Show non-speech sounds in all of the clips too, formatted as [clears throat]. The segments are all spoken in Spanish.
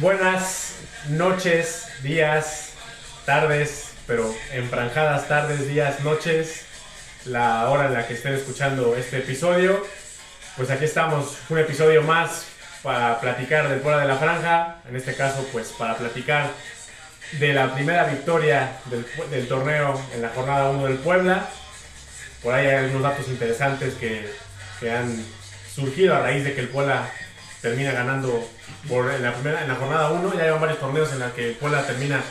Buenas noches, días, tardes, pero enfranjadas tardes, días, noches, la hora en la que estén escuchando este episodio. Pues aquí estamos, un episodio más para platicar del Puebla de la Franja, en este caso pues para platicar de la primera victoria del, del torneo en la jornada 1 del Puebla. Por ahí hay algunos datos interesantes que, que han surgido a raíz de que el Puebla termina ganando por, en, la primera, en la jornada 1. Ya llevan varios torneos en los que Puebla termina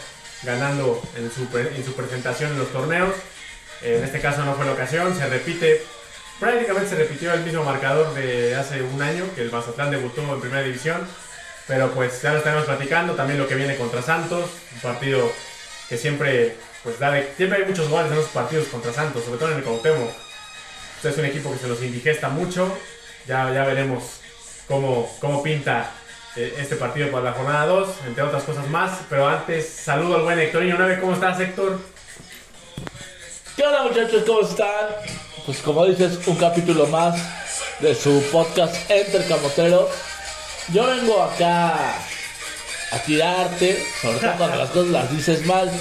ganando en su, pre- en su presentación en los torneos. En este caso no fue la ocasión, se repite, prácticamente se repitió el mismo marcador de hace un año que el Mazatlán debutó en primera división. Pero pues ya lo estaremos platicando, también lo que viene contra Santos, un partido que siempre, pues da siempre hay muchos goles en los partidos contra Santos, sobre todo en el Cuauhtémoc. Este es un equipo que se los indigesta mucho, ya, ya veremos cómo, cómo pinta eh, este partido para la jornada 2, entre otras cosas más. Pero antes, saludo al buen Héctorinho 9. ¿Cómo estás, Héctor? ¿Qué onda muchachos? ¿Cómo están? Pues como dices, un capítulo más de su podcast Entre Camoteros. Yo vengo acá a tirarte, sobre todo cuando las cosas las dices mal.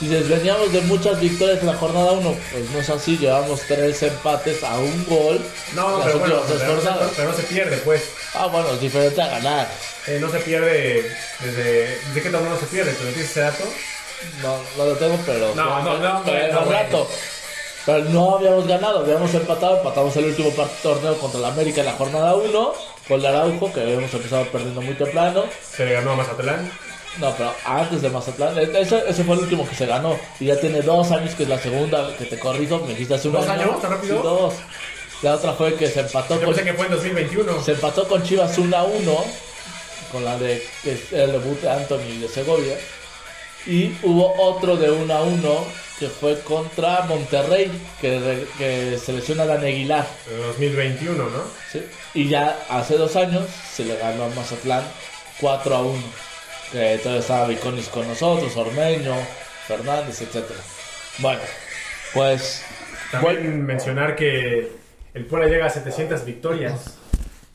Dices, veníamos de muchas victorias en la jornada 1. Pues no es así, llevamos tres empates a un gol No, pero bueno, pero, jornadas. pero no se pierde, pues. Ah, bueno, es diferente a ganar. Eh, no se pierde desde. ¿Desde qué torneo no se pierde? ¿Te metiste ese dato? No, no lo tengo, pero. No, no, no, pero no, güey. rato. Pero no habíamos ganado, habíamos empatado, empatamos el último torneo contra el América en la jornada 1, con el Araujo, que habíamos empezado perdiendo muy temprano. Se le ganó a Mazatlán. No, pero antes de Mazatlán, e- ese, ese fue el último que se ganó. Y ya tiene dos años que es la segunda, que te corrijo, me dijiste hace un ¿Dos año. años? ¿Tan rápido? Sí, dos. La otra fue que se empató Yo con, que fue en 2021. se empató con Chivas 1 a 1, con la de que es el debut de Anthony de Segovia. Y hubo otro de 1 a 1 que fue contra Monterrey, que, que selecciona a Dan Aguilar. En 2021, ¿no? ¿sí? Y ya hace dos años se le ganó a Mazatlán 4 a 1. Que todavía estaba Viconis con nosotros, Ormeño, Fernández, etc. Bueno, pues. También mencionar que el Puebla llega a 700 victorias.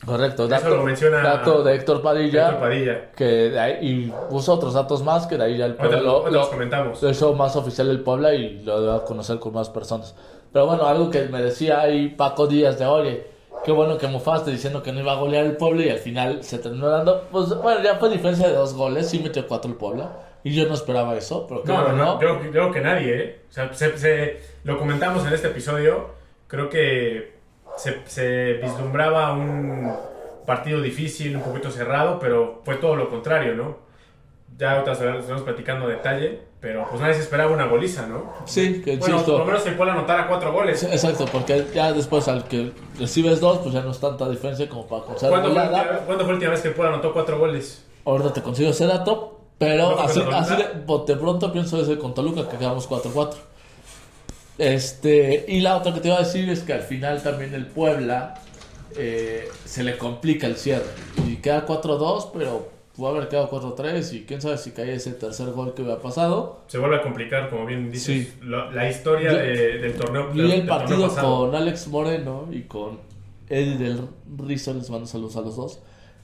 Correcto, Eso dato, lo menciona dato de Héctor Padilla. Héctor Padilla. Que de ahí, y puso otros datos más que de ahí ya el Puebla lo, lo- los comentamos. lo hizo más oficial el Puebla y lo dio a conocer con más personas. Pero bueno, algo que me decía ahí Paco Díaz de oye, qué bueno que mofaste diciendo que no iba a golear el Puebla y al final se terminó dando, pues bueno, ya fue diferencia de dos goles, sí metió cuatro el Puebla y yo no esperaba eso, pero creo No, no, no. yo creo que nadie, ¿eh? O sea, se- se- lo comentamos en este episodio. Creo que se, se vislumbraba un partido difícil, un poquito cerrado, pero fue todo lo contrario, ¿no? Ya otras estamos platicando a detalle, pero pues nadie se esperaba una goliza, ¿no? Sí, que Bueno, insisto. por lo menos que el Puebla anotara cuatro goles. Exacto, porque ya después al que recibes dos, pues ya no es tanta diferencia como para causar ¿Cuándo fue, ¿Cuándo fue la última vez que el Puebla anotó cuatro goles? Ahorita te consigo ese dato, pero ¿No fue así, así de, bote pronto pienso ese con Toluca que quedamos 4-4. Este, y la otra que te iba a decir es que al final también el Puebla eh, se le complica el cierre. Y queda 4-2, pero puede haber quedado 4-3 y quién sabe si cae ese tercer gol que hubiera pasado. Se vuelve a complicar, como bien dices, Sí. lo- la historia de- del torneo. Del- el partido con Alex Moreno y con Eddie del Rizo, les mando saludos a los dos.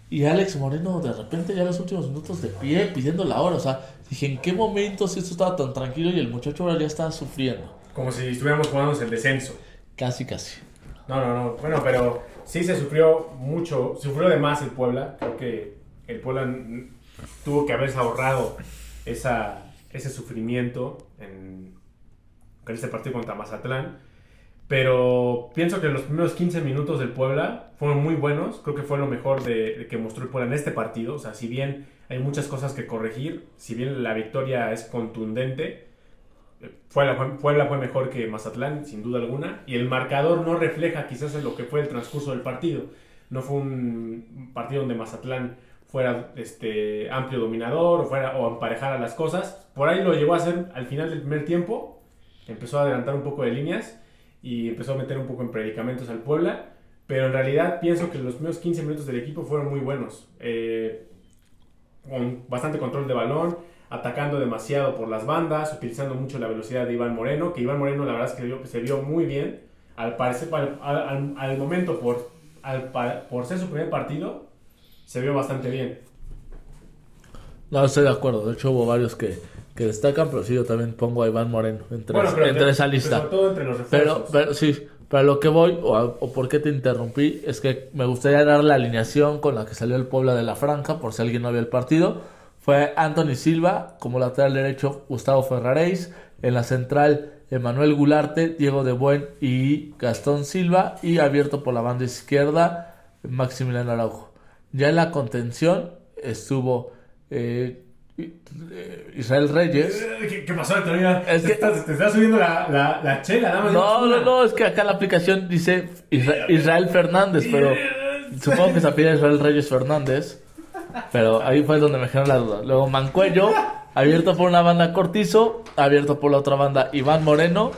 Y Alex Moreno de repente ya en los últimos minutos de pie pidiendo la hora. O sea, dije, ¿en qué momento si esto estaba tan tranquilo y el muchacho ahora ya estaba sufriendo? Como si estuviéramos jugando el descenso. Casi, casi. No, no, no. Bueno, pero sí se sufrió mucho. Sufrió de más el Puebla. Creo que el Puebla tuvo que haberse ahorrado ese sufrimiento en, este partido contra Mazatlán. Pero pienso que los primeros 15 minutos del Puebla fueron muy buenos. Creo que fue lo mejor que mostró el Puebla en este partido. O sea, si bien hay muchas cosas que corregir, si bien la victoria es contundente, Puebla fue, Puebla fue mejor que Mazatlán, sin duda alguna, y el marcador no refleja quizás en lo que fue el transcurso del partido. No fue un partido donde Mazatlán fuera este, amplio dominador o, fuera, o emparejara las cosas. Por ahí lo llegó a hacer al final del primer tiempo, empezó a adelantar un poco de líneas y empezó a meter un poco en predicamentos al Puebla, pero en realidad pienso que los primeros 15 minutos del equipo fueron muy buenos. Eh, con bastante control de balón, atacando demasiado por las bandas, utilizando mucho la velocidad de Iván Moreno, que Iván Moreno la verdad es que vio- se vio muy bien. Al parecer, al, al- al momento, por, al por ser su primer partido, se vio bastante bien. No, estoy de acuerdo. De hecho, hubo varios que, que destacan, pero sí, yo también pongo a Iván Moreno entre, Bueno, pero entre esa pero lista. sobre todo entre los Pero, pero sí, pero lo que voy, o, a- o por qué te interrumpí, es que me gustaría dar la alineación con la que salió el Puebla de la Franja, por si alguien no vio el partido. Fue Anthony Silva, como lateral derecho, Gustavo Ferraréis, en la central, Emanuel Gularte, Diego de Buen y Gastón Silva, y abierto por la banda izquierda, Maximiliano Araujo. Ya en la contención estuvo eh, Israel Reyes. Eh, ¿Qué, qué pasó, Antonio? Es te, que- estás, te estás subiendo la, la, la chela, nada más. No, no, no, es que acá la aplicación dice Isra- Israel Fernández, pero supongo que se pide Israel Reyes Fernández. Pero ahí fue donde me generó la duda. Luego Mancuello, abierto por una banda Cortizo, abierto por la otra banda Iván Moreno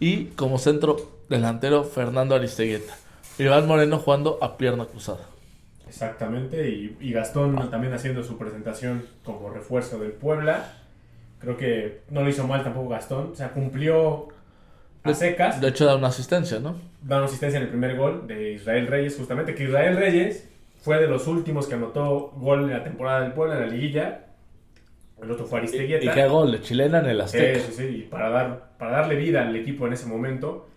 y como centro delantero Fernando Aristeguieta. Iván Moreno jugando a pierna cruzada. Exactamente, y, y Gastón también haciendo su presentación como refuerzo del Puebla. Creo que no lo hizo mal tampoco Gastón, o sea, cumplió a secas. De hecho, da una asistencia, ¿no? Da una asistencia en el primer gol de Israel Reyes, justamente, que Israel Reyes fue de los últimos que anotó gol en la temporada del Puebla, en la liguilla. El otro fue Aristeguieta. Y qué gol de chilena en el Azteca. sí, sí, y para, dar, para darle vida al equipo en ese momento.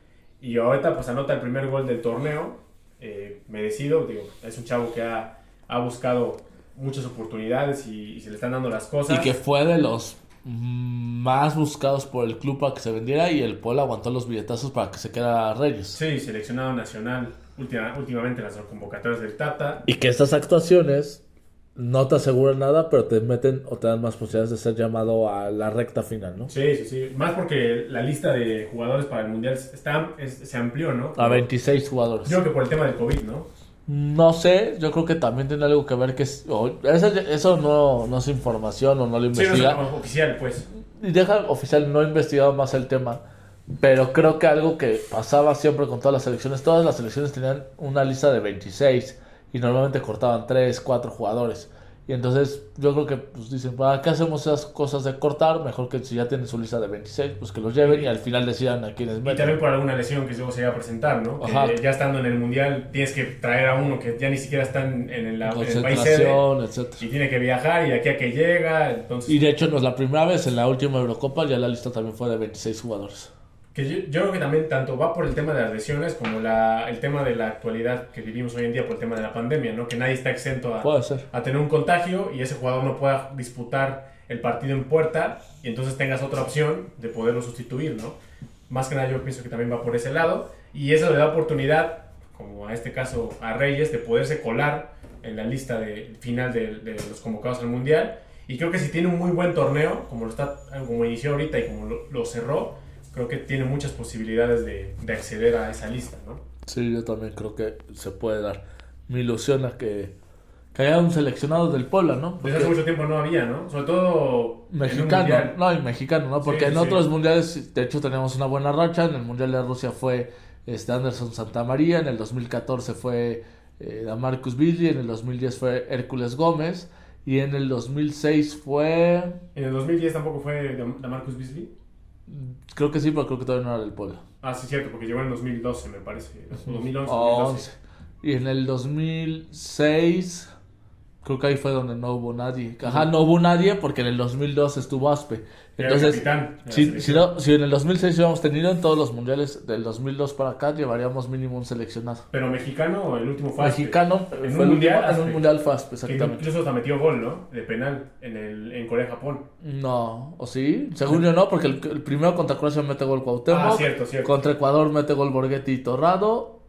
Y ahorita pues anota el primer gol del torneo, eh, merecido, digo, es un chavo que ha, ha buscado muchas oportunidades y, y se le están dando las cosas. Y que fue de los más buscados por el club para que se vendiera y el Puebla aguantó los billetazos para que se quedara Reyes. Sí, seleccionado nacional última- últimamente en las convocatorias del Tata. Y que estas actuaciones no te aseguran nada, pero te meten o te dan más posibilidades de ser llamado a la recta final, ¿no? Sí, sí, sí. Más porque la lista de jugadores para el Mundial está, es- se amplió, ¿no? A 26 jugadores. Yo creo que por el tema del COVID, ¿no? No sé, yo creo que también tiene algo que ver que es, o- eso, eso no, no es información o no lo Sí, no investiga. es oficial, pues. y deja oficial, no he investigado más el tema, pero creo que algo que pasaba siempre con todas las selecciones, todas las selecciones tenían una lista de 26 y normalmente cortaban 3, 4 jugadores. Y entonces yo creo que pues dicen, ¿para qué hacemos esas cosas de cortar? Mejor que si ya tienen su lista de 26, pues que los lleven y al final decidan a quiénes Y meten. también por alguna lesión que luego se iba a presentar, ¿no? Que Ajá. ya estando en el mundial tienes que traer a uno que ya ni siquiera está en, el, en el país sede etcétera. y tiene que viajar y de aquí a que llega, entonces Y de hecho no es la primera vez, en la última Eurocopa ya la lista también fue de 26 jugadores. Que yo, yo creo que también tanto va por el tema de las lesiones como la, el tema de la actualidad que vivimos hoy en día por el tema de la pandemia, ¿no? Que nadie está exento a, tener un contagio y ese jugador no pueda disputar el partido en puerta y entonces tengas otra opción de poderlo sustituir, ¿no? Más que nada yo pienso que también va por ese lado y eso le da oportunidad, como a este caso a Reyes, de poderse colar en la lista de, final de, de los convocados al Mundial y creo que si tiene un muy buen torneo, como lo está como inició ahorita y como lo, lo cerró, creo que tiene muchas posibilidades de, de acceder a esa lista, ¿no? Sí, yo también creo que se puede dar. Me ilusiona que, que haya un seleccionado del Puebla, ¿no? Desde hace mucho tiempo no había, ¿no? Sobre todo en un Mexicano, no, y mexicano, ¿no? Porque Sí, en sí. otros mundiales, de hecho, teníamos una buena racha. En el Mundial de Rusia fue este Anderson Santamaría, en el 2014 fue eh, Damarcus Billy, en el 2010 fue Hércules Gómez, y en el 2006 fue. En el 2010 tampoco fue Dam- Damarcus Beasley. Creo que sí, pero creo que todavía no era del Puebla. Ah, sí, cierto, porque llegó en el 2012, me parece. O 2011, O 2012. 11. Y en el 2006, creo que ahí fue donde no hubo nadie. Ajá, no hubo nadie porque en el 2002 estuvo Aspe. Entonces, capitán si, si, no- si en el 2006 hubiéramos tenido en todos los mundiales del 2002 para acá, llevaríamos mínimo un seleccionado. Pero mexicano, el último fue Aspe. Mexicano, En fue un el mundial, último- en un mundial Que exactamente. incluso hasta metió gol, ¿no? De penal en, el, en Corea-Japón. No, ¿o sí? Según yo no, porque el, el primero contra Croacia mete gol Cuauhtémoc. Ah, cierto, cierto. Contra Ecuador mete gol Borghetti y Torrado.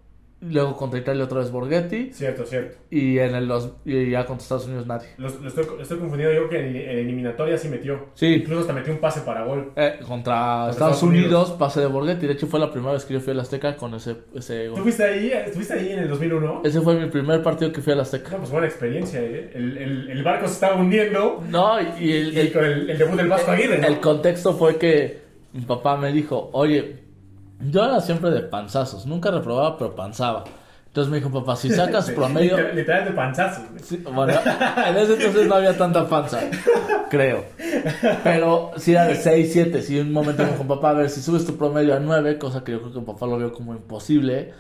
Luego contra Italia otra vez Borghetti. Cierto, cierto. Y en el dos- y ya contra Estados Unidos nadie. Estoy, estoy confundido yo que en, en eliminatoria sí metió. Sí. Incluso hasta metió un pase para gol. Eh, contra, Estados, Estados Unidos, Unidos. pase de Borghetti. De hecho, fue la primera vez que yo fui al Azteca con ese, ese ¿Tú gol. fuiste ahí? ¿Estuviste ahí en el 2001? Ese fue mi primer partido que fui al Azteca. No, pues buena experiencia, ¿eh? El, el, el barco se estaba hundiendo. No, y el, Y el, el, el debut del Vasco Aguirre, ¿no? el contexto fue que mi papá me dijo, oye, yo era siempre de panzazos. Nunca reprobaba, pero panzaba. Entonces me dijo, papá, si sacas [laughs] promedio... Literal, de güey. Sí, bueno, en ese entonces no había tanta panza, creo. Pero si era de 6, 7. Si un momento me dijo, papá, a ver, si subes tu promedio a 9, cosa que yo creo que papá lo vio como imposible,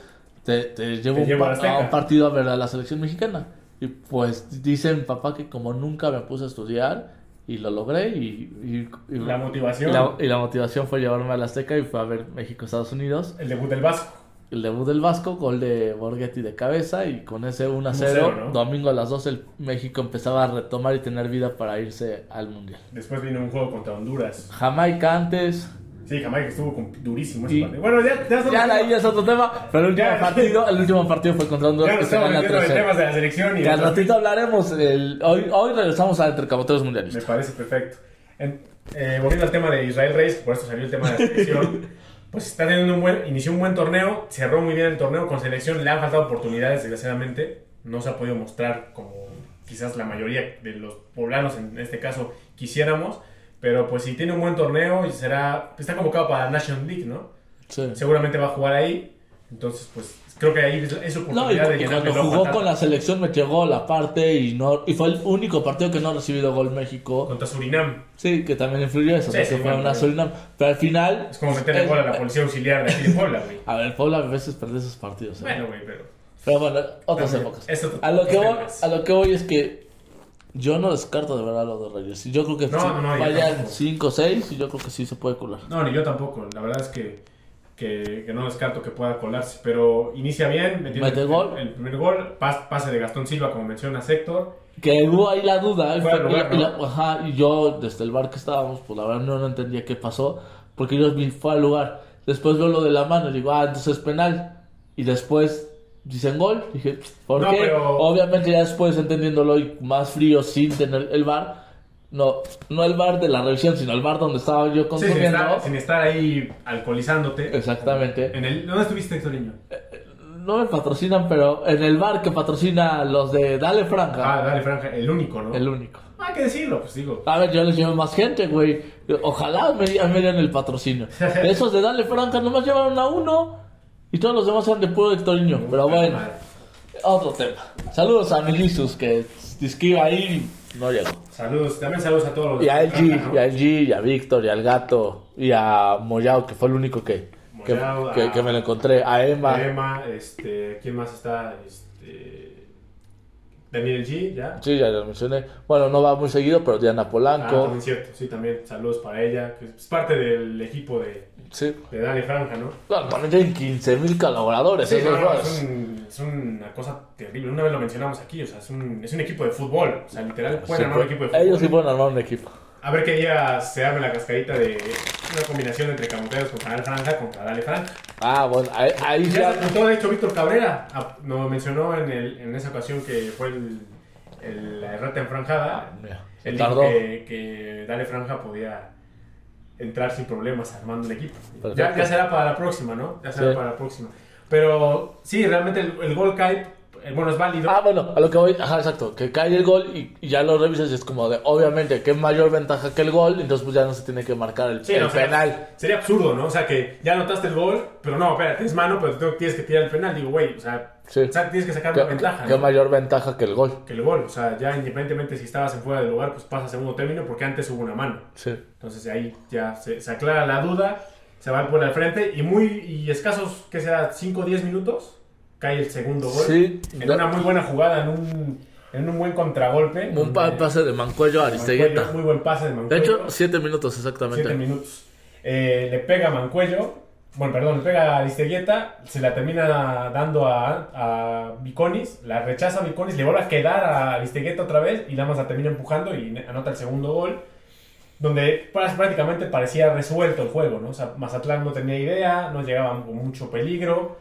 te, te llevo Te un llevo pa- a un partido a ver a la selección mexicana. Y pues dicen, papá, que como nunca me puse a estudiar, y lo logré y, y- y- La motivación. y la, y la motivación fue llevarme al Azteca y fue a ver México-Estados Unidos. El debut del Vasco. El debut del Vasco, gol de Borghetti de cabeza y con ese 1 a 0, 1-0, ¿no? domingo a las 12 el México empezaba a retomar y tener vida para irse al Mundial. Después vino un juego contra Honduras. Jamaica antes, Sí, Jamaica estuvo con- durísimo ese Y- partido. Bueno, ya, ya, ya ahí ya es otro tema, pero el último Ya, partido, el último partido fue contra Honduras que se estamos gana metiendo en 3 temas de la selección y Que al ratito hablaremos, el- hoy, hoy regresamos a Entre Camoteros Me Mundialistas. parece perfecto. En- eh, volviendo al tema de Israel Reyes, por eso salió el tema de la selección, [laughs] pues está teniendo un buen, inició un buen torneo, cerró muy bien el torneo con selección, le han faltado oportunidades, desgraciadamente, no se ha podido mostrar como quizás la mayoría de los poblanos en este caso quisiéramos, pero pues si tiene un buen torneo y será, está convocado para la National League, ¿no? Sí. Seguramente va a jugar ahí, entonces pues creo que ahí es, su No, y, oportunidad de y llenarle cuando jugó con la selección metió gol aparte y no y fue el único partido que no ha recibido gol México. contra Surinam. Sí, que también influyó eso, Sí, porque sí, fue una. Surinam. Pero al final. Es como meterle gol a la policía auxiliar de aquí de Puebla, güey. A ver, Puebla a veces pierde esos partidos. ¿eh? Bueno, güey, pero... Pero bueno, otras También, épocas. A lo, que voy, a lo que voy es que yo no descarto de verdad lo de Reyes. Yo creo que No, sí, no, no, vayan tampoco. 5 o 6 y yo creo que sí se puede colar. No, ni yo tampoco. La verdad es que, que, que no descarto que pueda colarse. Pero inicia bien. metiendo Mete el, gol. El primer gol. pas- pase de Gastón Silva, como menciona Héctor. Que hubo ahí la duda. Fuera fue- de lugar, y la- ajá, y yo desde el bar que estábamos, pues la verdad no, entendía qué pasó. Porque yo fue al lugar. Después veo lo de la mano y digo, ah, entonces es penal. Y después dicen gol. Dije, ¿por No, qué? pero- Obviamente ya después entendiéndolo y más frío sin tener el bar. No, no el bar de la revisión, sino el bar donde estaba yo Sí, sin, consumiendo. estar, sin estar ahí alcoholizándote. Exactamente. En el, ¿Dónde estuviste, Héctor Niño? No me patrocinan, pero en el bar que patrocina los de Dale Franja, Ah, dale, Franja. El único, ¿no? el único. Hay que decirlo, pues digo. A ver, yo les llevo más gente, güey. Ojalá me, me dieran el patrocinio. [laughs] Esos de Dale Franja nomás llevaron a uno y todos los demás eran de puro Hectoriño. Pero bueno, otro tema. Saludos a Milisus que disquiva ahí y no llegó. Saludos. También saludos a todos los Y a LG, y a LG, y a Víctor, y al gato, y a Moyao, que fue el único que, que, Moyao, que- a- que me lo encontré. A Emma. Emma, este, ¿quién más está? Este, Daniel G, ¿ya? Sí, ya lo mencioné. Bueno, no va muy seguido, pero Diana Ah, Polanco. también cierto, sí, también saludos para ella, que es parte del equipo de, sí. de Dale Franja, ¿no? Bueno, también tienen 15 mil colaboradores. Sí, esos no, no, brothers. es, un- es una cosa terrible. Una vez lo mencionamos aquí, o sea, es un, es un equipo de fútbol. O sea, literal, pueden Sí, armar un equipo de fútbol. Ellos sí pueden armar un equipo. A ver qué día se arme la cascarita de una combinación entre Camoteros contra Dale Franja contra Dale Franja. Ah, bueno, ahí, ahí Ya ya. de hecho, Víctor Cabrera. Ah, Nos mencionó en, el, en esa ocasión que fue el, el- la errata enfranjada. Mira, Él dijo que, que Dale Franja podía entrar sin problemas armando un equipo. Ya, ya será para la próxima, ¿no? Ya será Sí. para la próxima. Pero sí, realmente el, el gol cae, eh, bueno, es válido. Ah, bueno, a lo que voy, ajá, exacto, que cae el gol y, y ya lo revisas y es como de, obviamente, que mayor ventaja que el gol, entonces pues ya no se tiene que marcar el, Sí, el no, sería- penal. Sería absurdo, ¿no? O sea, que ya anotaste el gol, pero no, espérate, es mano, pero tú tienes que tirar el penal. Digo, güey, o sea, Sí. o sea, tienes que sacar ¿Qué, una ventaja. qué ¿no? mayor ventaja que el gol? Que el gol, o sea, ya independientemente si estabas en fuera del lugar, pues pasa a segundo término porque antes hubo una mano. Sí. Entonces ahí ya se, se aclara la duda, se va por al frente y muy y escasos, ¿qué será? 5 o 10 minutos, cae el segundo gol. Sí. En una muy buena jugada, en un, en un buen contragolpe. Un pa- donde- pase de Mancuello a Mancuello, Aristegueta. Muy buen pase de De Mancuello. hecho, 7 minutos exactamente. 7 minutos. Eh, le pega a Mancuello, bueno, perdón, le pega a Aristeguieta, se la termina dando a, a Viconis, la rechaza a Viconis, le vuelve a quedar a Aristeguieta otra vez y nada más la termina empujando y anota el segundo gol, donde prá- prácticamente parecía resuelto el juego, ¿no? O sea, Mazatlán no tenía idea, no llegaban con mucho peligro,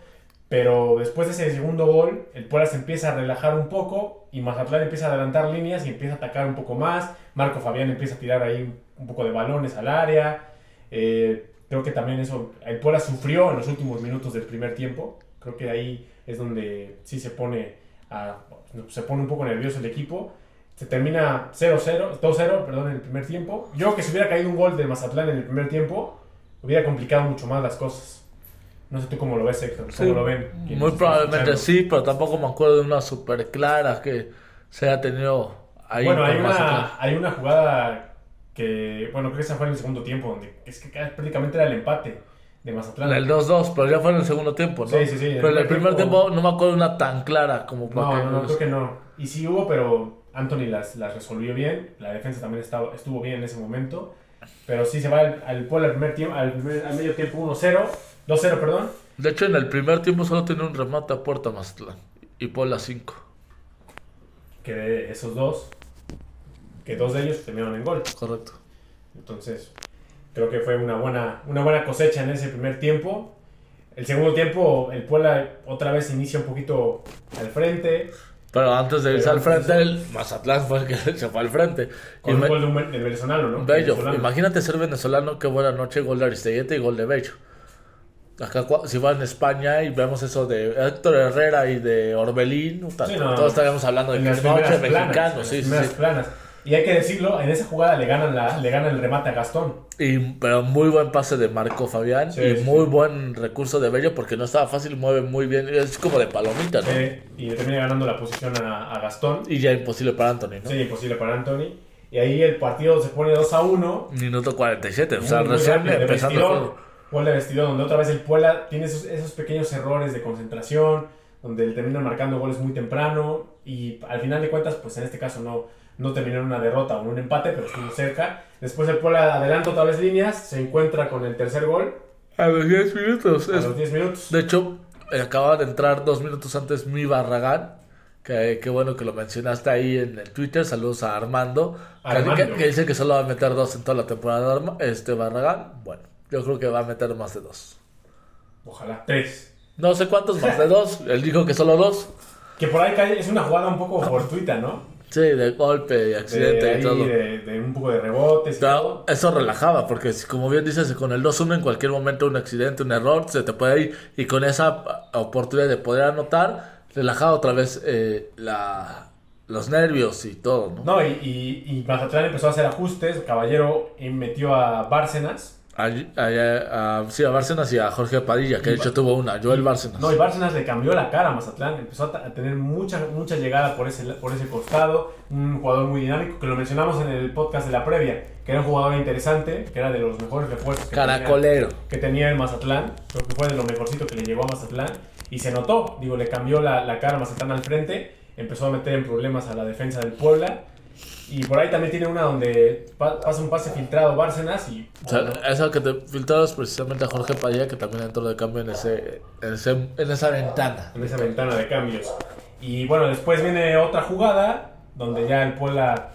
pero después de ese segundo gol, el Puebla se empieza a relajar un poco y Mazatlán empieza a adelantar líneas y empieza a atacar un poco más. Marco Fabián empieza a tirar ahí un poco de balones al área. Eh, creo que también eso, el Puebla sufrió en los últimos minutos del primer tiempo. Creo que ahí es donde sí se pone, a- se pone un poco nervioso el equipo. Se termina 0-0, 2-0, perdón, en el primer tiempo. Yo que si hubiera caído un gol de Mazatlán en el primer tiempo, hubiera complicado mucho más las cosas. No sé tú cómo lo ves, Héctor. ¿Cómo Sí, lo ven? quienes Muy probablemente sí, pero tampoco me acuerdo de una super clara que se haya tenido ahí. Bueno, hay una, hay una jugada que, bueno, creo que esa fue en el segundo tiempo, donde es que prácticamente era el empate de Mazatlán. El 2-2, pero ya fue en el segundo tiempo, ¿no? Sí, sí, sí, Pero en el primer tiempo- tiempo no me acuerdo de una tan clara como para No, que- no, no, creo que no. Y sí hubo, pero Anthony las, las resolvió bien, la defensa también estaba, estuvo bien en ese momento, pero sí se va al, al al, primer tiempo, al, primer- al medio tiempo 1-0, 2-0, perdón, De hecho, en el primer tiempo solo tiene un remate a puerta Mazatlán. Y Puebla 5. que de esos dos, que dos de ellos terminaron en gol. Correcto. Entonces, creo que fue una buena, una buena cosecha en ese primer tiempo. El segundo tiempo, el Puebla otra vez inicia un poquito al frente, Pero antes de irse al frente, el Mazatlán fue el que [laughs] se fue al frente. Y con un gol de un venezolano, ¿no? Bello, Venezolano. imagínate ser venezolano, qué buena noche, gol de Aristeguieta y gol de Bello. Acá, si va en España y vemos eso de Héctor Herrera y de Orbelín, puta, Sí, no. todos estaríamos hablando de que es mexicano, sí, sí, planas. Y hay que decirlo, en esa jugada le ganan, la, le ganan el remate a Gastón. Y, pero muy buen pase de Marco Fabián Sí, y sí, muy sí. buen recurso de Bello porque no estaba fácil, mueve muy bien, es como de palomita, ¿no? y le termina ganando la posición a, a Gastón. Y ya imposible para Anthony, ¿no? Sí, imposible para Anthony. Y ahí el partido se pone 2 a 1. Minuto 47, o sea, recién empezando el juego. Gol de vestidor, donde otra vez el Puebla tiene esos, esos pequeños errores de concentración, donde terminan marcando goles muy temprano y al final de cuentas, pues en este caso no, no en una derrota o en un empate, pero estuvo cerca. Después el Puebla adelanta otra vez líneas, se encuentra con el tercer gol A los 10 minutos. a es- los 10 minutos. De hecho, eh, acaba de entrar dos minutos antes mi Barragán. Que, qué bueno que lo mencionaste ahí en el Twitter. Saludos a Armando. que- Armando. Que, que dice que solo va a meter dos en toda la temporada. Este Barragán. Bueno, yo creo que va a meter más de dos. Ojalá, tres. No sé cuántos más de dos. [laughs] Él dijo que solo dos. Que por ahí cae- es una jugada un poco fortuita, ¿no? Sí, de golpe y De, accidente y todo. de, de un poco de rebotes eso relajaba, porque como bien dices, con el 2-1 en cualquier momento un accidente, un error, se te puede ir. Y con esa oportunidad de poder anotar, relajaba otra vez eh, la, los nervios y todo, ¿no? No, y, y, y Mazatlán empezó a hacer ajustes. Caballero eh, metió a Bárcenas. A, a- a- sí, a Bárcenas y a Jorge Padilla, que de hecho tuvo una, Joel Bárcenas. No, y Bárcenas le cambió la cara a Mazatlán. Empezó a, a tener mucha, mucha llegada por ese, por ese costado. Un jugador muy dinámico, que lo mencionamos en el podcast de la previa. Que era un jugador interesante, que era de los mejores refuerzos que, Caracolero. tenía, que tenía el Mazatlán. Creo que fue de lo mejorcito que le llegó a Mazatlán. Y se notó, digo, le cambió la, la cara a Mazatlán al frente. Empezó a meter en problemas a la defensa del Puebla. Y por ahí también tiene una donde pa- pasa un pase filtrado Bárcenas y... O sea, esa que te filtrabas precisamente a Jorge Padilla, que también entró de cambio en, ese, en, ese- en esa ventana. en esa ventana de cambios. Y bueno, después viene otra jugada donde ya el Puebla,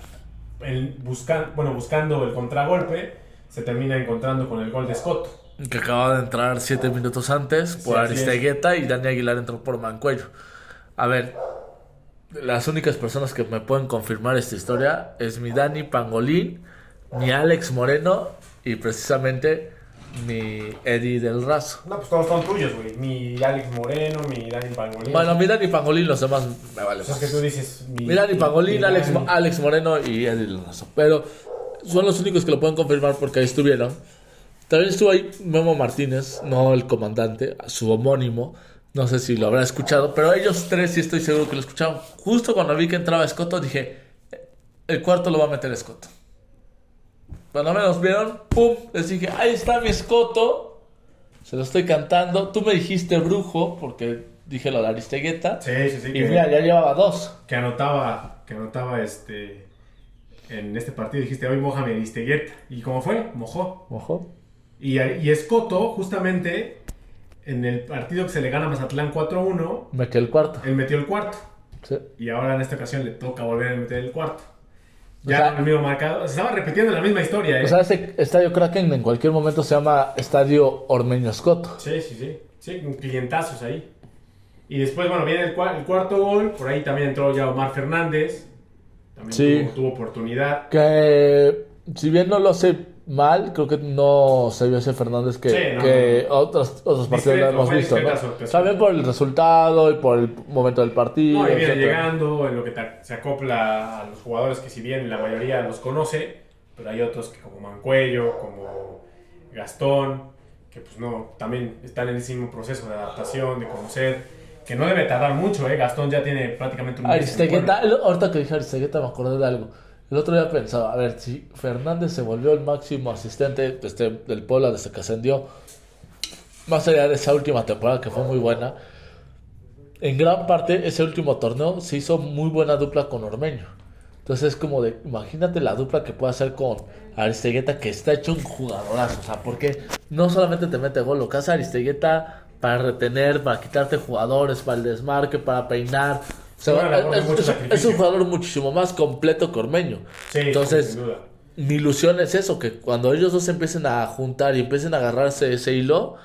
el busca, bueno, buscando el contragolpe, se termina encontrando con el gol de Scott. Que acaba de entrar siete minutos antes por Sí. Aristegueta y Dani Aguilar entró por Mancuello. A ver, las únicas personas que me pueden confirmar esta historia es mi Dani Pangolín, mi Alex Moreno y precisamente mi Eddie del Razo. No, pues todos son tuyos, güey. Mi Alex Moreno, mi Dani Pangolín. Bueno, mi Dani Pangolín, los demás me vale Pues es que tú dices... Mi, Mi Dani Pangolín, mi Alex, Dani. Alex Moreno y Eddie del Razo. Pero son los únicos que lo pueden confirmar porque ahí estuvieron. También estuvo ahí Memo Martínez, no el comandante, su homónimo. No sé si lo habrá escuchado, pero ellos tres sí estoy seguro que lo escucharon. Justo cuando vi que entraba Escoto, dije: El cuarto lo va a meter Escoto. Cuando menos vieron, ¡pum! Les dije: Ahí está mi Escoto. Se lo estoy cantando. Tú me dijiste brujo, porque dije lo de Aristegueta. Sí, sí, sí. Y Que, mira, ya llevaba dos. que anotaba, que anotaba este... En este partido dijiste, hoy moja mi Aristeguieta. ¿Y cómo fue? Mojó. Ojo. Y, y Escoto, justamente, en el partido que se le gana a Mazatlán 4-1, Me quedé el cuarto. él metió el cuarto. Sí. Y ahora en esta ocasión le toca volver a meter el cuarto. O Ya sea- con el mismo marcador. Se estaba repitiendo la misma historia, ¿eh? O sea, ese estadio Kraken en cualquier momento se llama Estadio Ormeño Escoto. sí, sí, sí. Sí, con clientazos ahí. Y después, bueno, viene el, cua- el cuarto gol. Por ahí también entró ya Omar Fernández. También Sí. tuvo, tuvo oportunidad. Que si bien no lo hace mal, creo que no se vio ese Fernández que, Sí, no, que no. otros, otros partidos lo hemos visto. ¿no? También por el resultado y por el momento del partido. No, y viene llegando, en lo que se acopla a los jugadores que si bien la mayoría los conoce, pero hay otros que como Mancuello, como Gastón, que pues no, también están en ese mismo proceso de adaptación, de conocer, que no debe tardar mucho, ¿eh? Gastón ya tiene prácticamente un mes ahorita que dije Aristegueta me acordé de algo. El otro día pensaba, a ver, si Fernández se volvió el máximo asistente este, del Puebla desde que ascendió, más allá de esa última temporada que fue muy buena, en gran parte ese último torneo se hizo muy buena dupla con Ormeño. Entonces es como de, imagínate la dupla que puede hacer con Aristegueta, que está hecho un jugadorazo. O sea, porque no solamente te mete gol, lo que hace Aristegueta para retener, para quitarte jugadores, para el desmarque, para peinar. Es, mucho es- es sacrificio. un jugador muchísimo más completo que Ormeño. Sí, Entonces, sin duda. mi ilusión es eso, que cuando ellos dos empiecen a juntar y empiecen a agarrarse ese hilo,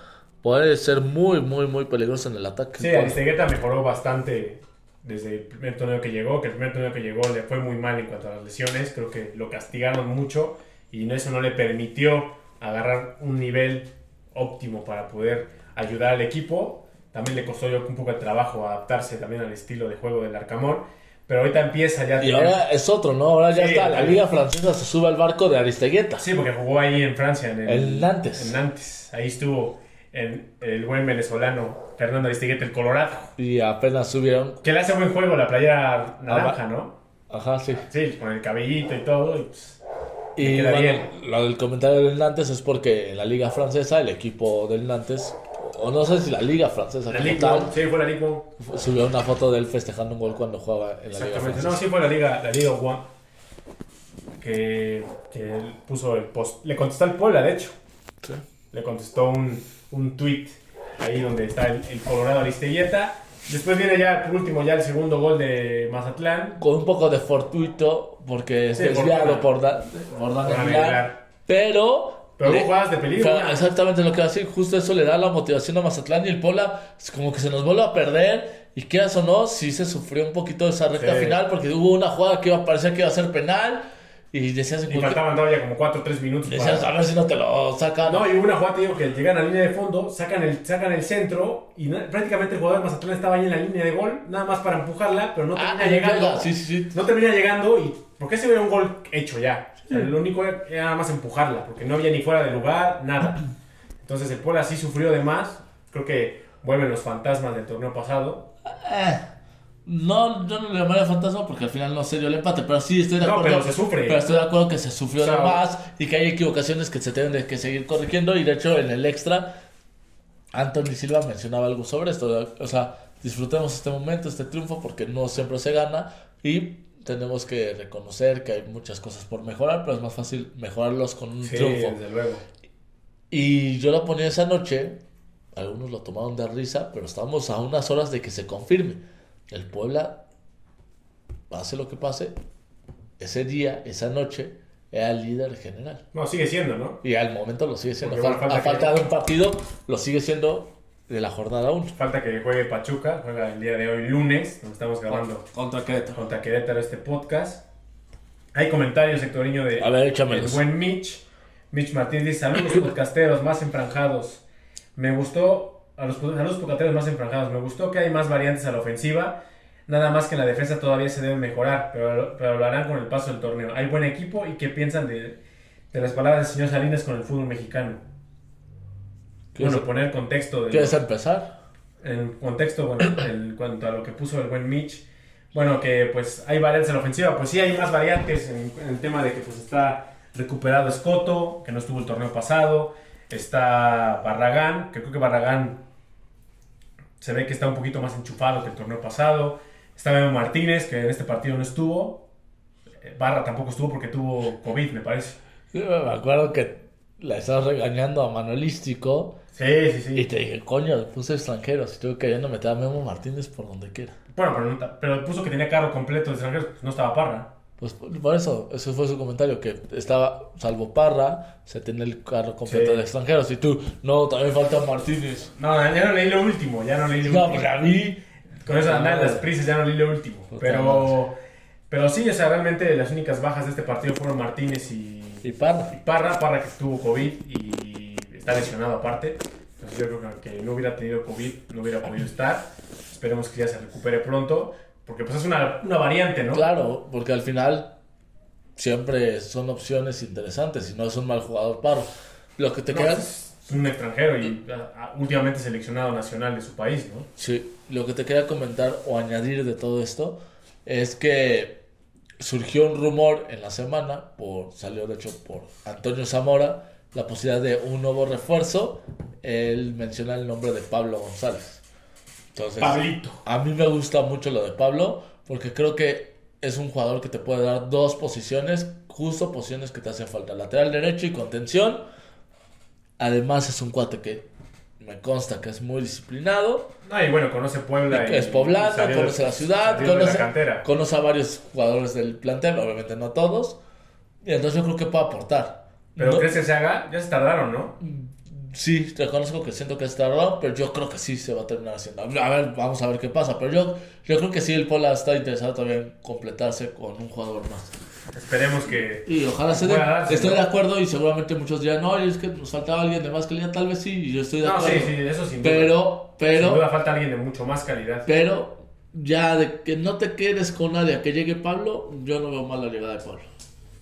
puede ser muy, muy, muy peligroso en el ataque. Sí, Aristegueta mejoró bastante desde el primer torneo que llegó, que el primer torneo que llegó le fue muy mal en cuanto a las lesiones, creo que lo castigaron mucho y eso no le permitió agarrar un nivel óptimo para poder ayudar al equipo. También le costó yo un poco de trabajo adaptarse también al estilo de juego del Arcamón, pero ahorita empieza ya Y tener- ahora es otro, ¿no? Ahora ya Sí, está, la liga francesa se sube al barco de Aristegueta. Sí, porque jugó ahí en Francia, en el, Nantes. En Nantes. Ahí estuvo en el buen venezolano Fernando Aristegueta, el Colorado. Y apenas subieron. Que le hace buen juego la playera naranja, ¿no? Ajá, sí. Sí, con el cabellito y todo. y, pues, Y bueno, bien. lo del comentario del Nantes es porque en la liga francesa el equipo del Nantes, o no sé si la liga francesa la Ligue tal, sí, fue la Ligue One. subió una foto de él festejando un gol cuando jugaba en la liga Exactamente. No, francesa. sí fue la Liga, la Liga One. Que, que él puso el post. Le contestó al Puebla, de hecho. Sí. Le contestó un, un tweet ahí donde está el, el Colorado Aristeguieta. Después viene ya, por último, ya el segundo gol de Mazatlán. Con un poco de fortuito, porque es Sí, desviado por por, Da- por Por pero... Pero jugadas de peligro. Exactamente lo que hace, justo eso le da la motivación a Mazatlán y el es como que se nos vuelve a perder y quieras o no, sí se sufrió un poquito esa recta Sí. final porque hubo una jugada que iba, parecía que iba a ser penal y decías, Y faltaban todavía como 4 o 3 minutos. decías a ver si no te lo sacan. No, y hubo una jugada, te digo, que llegan a la línea de fondo, sacan el, sacan el centro y na- prácticamente el jugador de Mazatlán estaba ahí en la línea de gol, nada más para empujarla, pero no Ah, termina llegando. llega, sí, sí, sí. No termina llegando y. Porque ese era un gol hecho ya. Sea, lo único era nada más empujarla, porque no había ni fuera de lugar, nada. Entonces el Puebla sí sufrió de más. Creo que vuelven los fantasmas del torneo pasado. Eh, no, yo no le llamaría fantasma porque al final no se dio el empate, pero sí estoy de No, acuerdo. pero se sufre. Pero estoy de acuerdo que se sufrió O sea, de más y que hay equivocaciones que se tienen que seguir corrigiendo. Y de hecho, en el extra, Anthony Silva mencionaba algo sobre esto. O sea, disfrutemos este momento, este triunfo, porque no siempre se gana y tenemos que reconocer que hay muchas cosas por mejorar, pero es más fácil mejorarlos con un Sí, triunfo. desde luego. Y yo lo ponía esa noche, algunos lo tomaron de risa, pero estamos a unas horas de que se confirme. El Puebla, pase lo que pase, ese día, esa noche, era el líder general. No, sigue siendo, ¿no? Y al momento lo sigue siendo. Porque falta a que- falta de un partido, lo sigue siendo de la jornada 1. Falta que juegue Pachuca, juega el día de hoy lunes, donde estamos grabando Contra Querétaro. contra Querétaro este podcast. Hay comentarios, Sectoriño, de A ver, el échamelos. buen Mitch. Mitch Martínez dice, saludos podcasteros más enfranjados. Me gustó, a los saludos podcasteros más enfranjados, me gustó que hay más variantes a la ofensiva. Nada más que en la defensa todavía se debe mejorar, pero, pero lo harán con el paso del torneo. Hay buen equipo y qué piensan de, de las palabras del señor Salinas con el fútbol mexicano. ¿Quieres, Bueno, poner contexto de ¿Quieres empezar? en contexto bueno, en cuanto a lo que puso el buen Mitch, bueno, que pues hay variantes en la ofensiva, pues sí hay más variantes en, en el tema de que pues está recuperado Escoto, que no estuvo el torneo pasado, está Barragán, que creo que Barragán se ve que está un poquito más enchufado que el torneo pasado, está Memo Martínez, que en este partido no estuvo, Eh, Barra tampoco estuvo porque tuvo COVID, me parece. Yo me acuerdo que la estabas regañando a Manuelístico Sí, sí, sí. y te dije, coño, puse extranjeros y tuve que no meter a Memo Martínez por donde quiera. Bueno, pero, no- pero puso que tenía carro completo de extranjeros, pues no estaba Parra. Pues por eso, eso fue su comentario, que estaba, salvo Parra, se tiene el carro completo Sí. de extranjeros. Y tú, no, también falta Martínez. No, ya no leí lo último, ya no leí lo No, último. porque a mí... Con eso andan las prisas, ya no leí lo último. Pero, pero sí, o sea, realmente las únicas bajas de este partido fueron Martínez y, Y Parra. y Parra. Parra que tuvo COVID y está lesionado aparte. Entonces yo creo que aunque no hubiera tenido COVID, no hubiera podido estar. Esperemos que ya se recupere pronto. Porque pues es una, una variante, ¿no? Claro, porque al final siempre son opciones interesantes y no es un mal jugador Parra. Lo que te No, queda... es un extranjero y ah, últimamente seleccionado nacional de su país, ¿no? Sí, lo que te quería comentar o añadir de todo esto es que surgió un rumor en la semana, por, salió de hecho por Antonio Zamora, la posibilidad de un nuevo refuerzo. Él menciona el nombre de Pablo González. Entonces, Pablito. a mí me gusta mucho lo de Pablo porque creo que es un jugador que te puede dar dos posiciones, justo posiciones que te hacen falta, lateral derecho y contención. Además es un cuate que me consta que es muy disciplinado. Ah, y bueno, conoce Puebla. es poblano, conoce la ciudad, conoce, la cantera. conoce a varios jugadores del plantel, obviamente no todos. Y entonces yo creo que puede aportar. Pero No- ¿crees que se haga? Ya se tardaron, ¿no? Sí, reconozco que siento que está raro, pero yo creo que sí se va a terminar haciendo. A ver, vamos a ver qué pasa. Pero yo, yo creo que sí, el Pola está interesado todavía en completarse con un jugador más. Esperemos que. Y ojalá se dé. Estoy ¿no? de acuerdo y seguramente muchos dirán, no, es que nos faltaba alguien de más calidad. Tal vez sí, y yo estoy de No, acuerdo. sí, sí, eso sin duda. Pero, Sin pero, duda falta alguien de mucho más calidad. pero, ya de que no te quedes con nadie a que llegue Pablo, yo no veo mal la llegada de Pablo.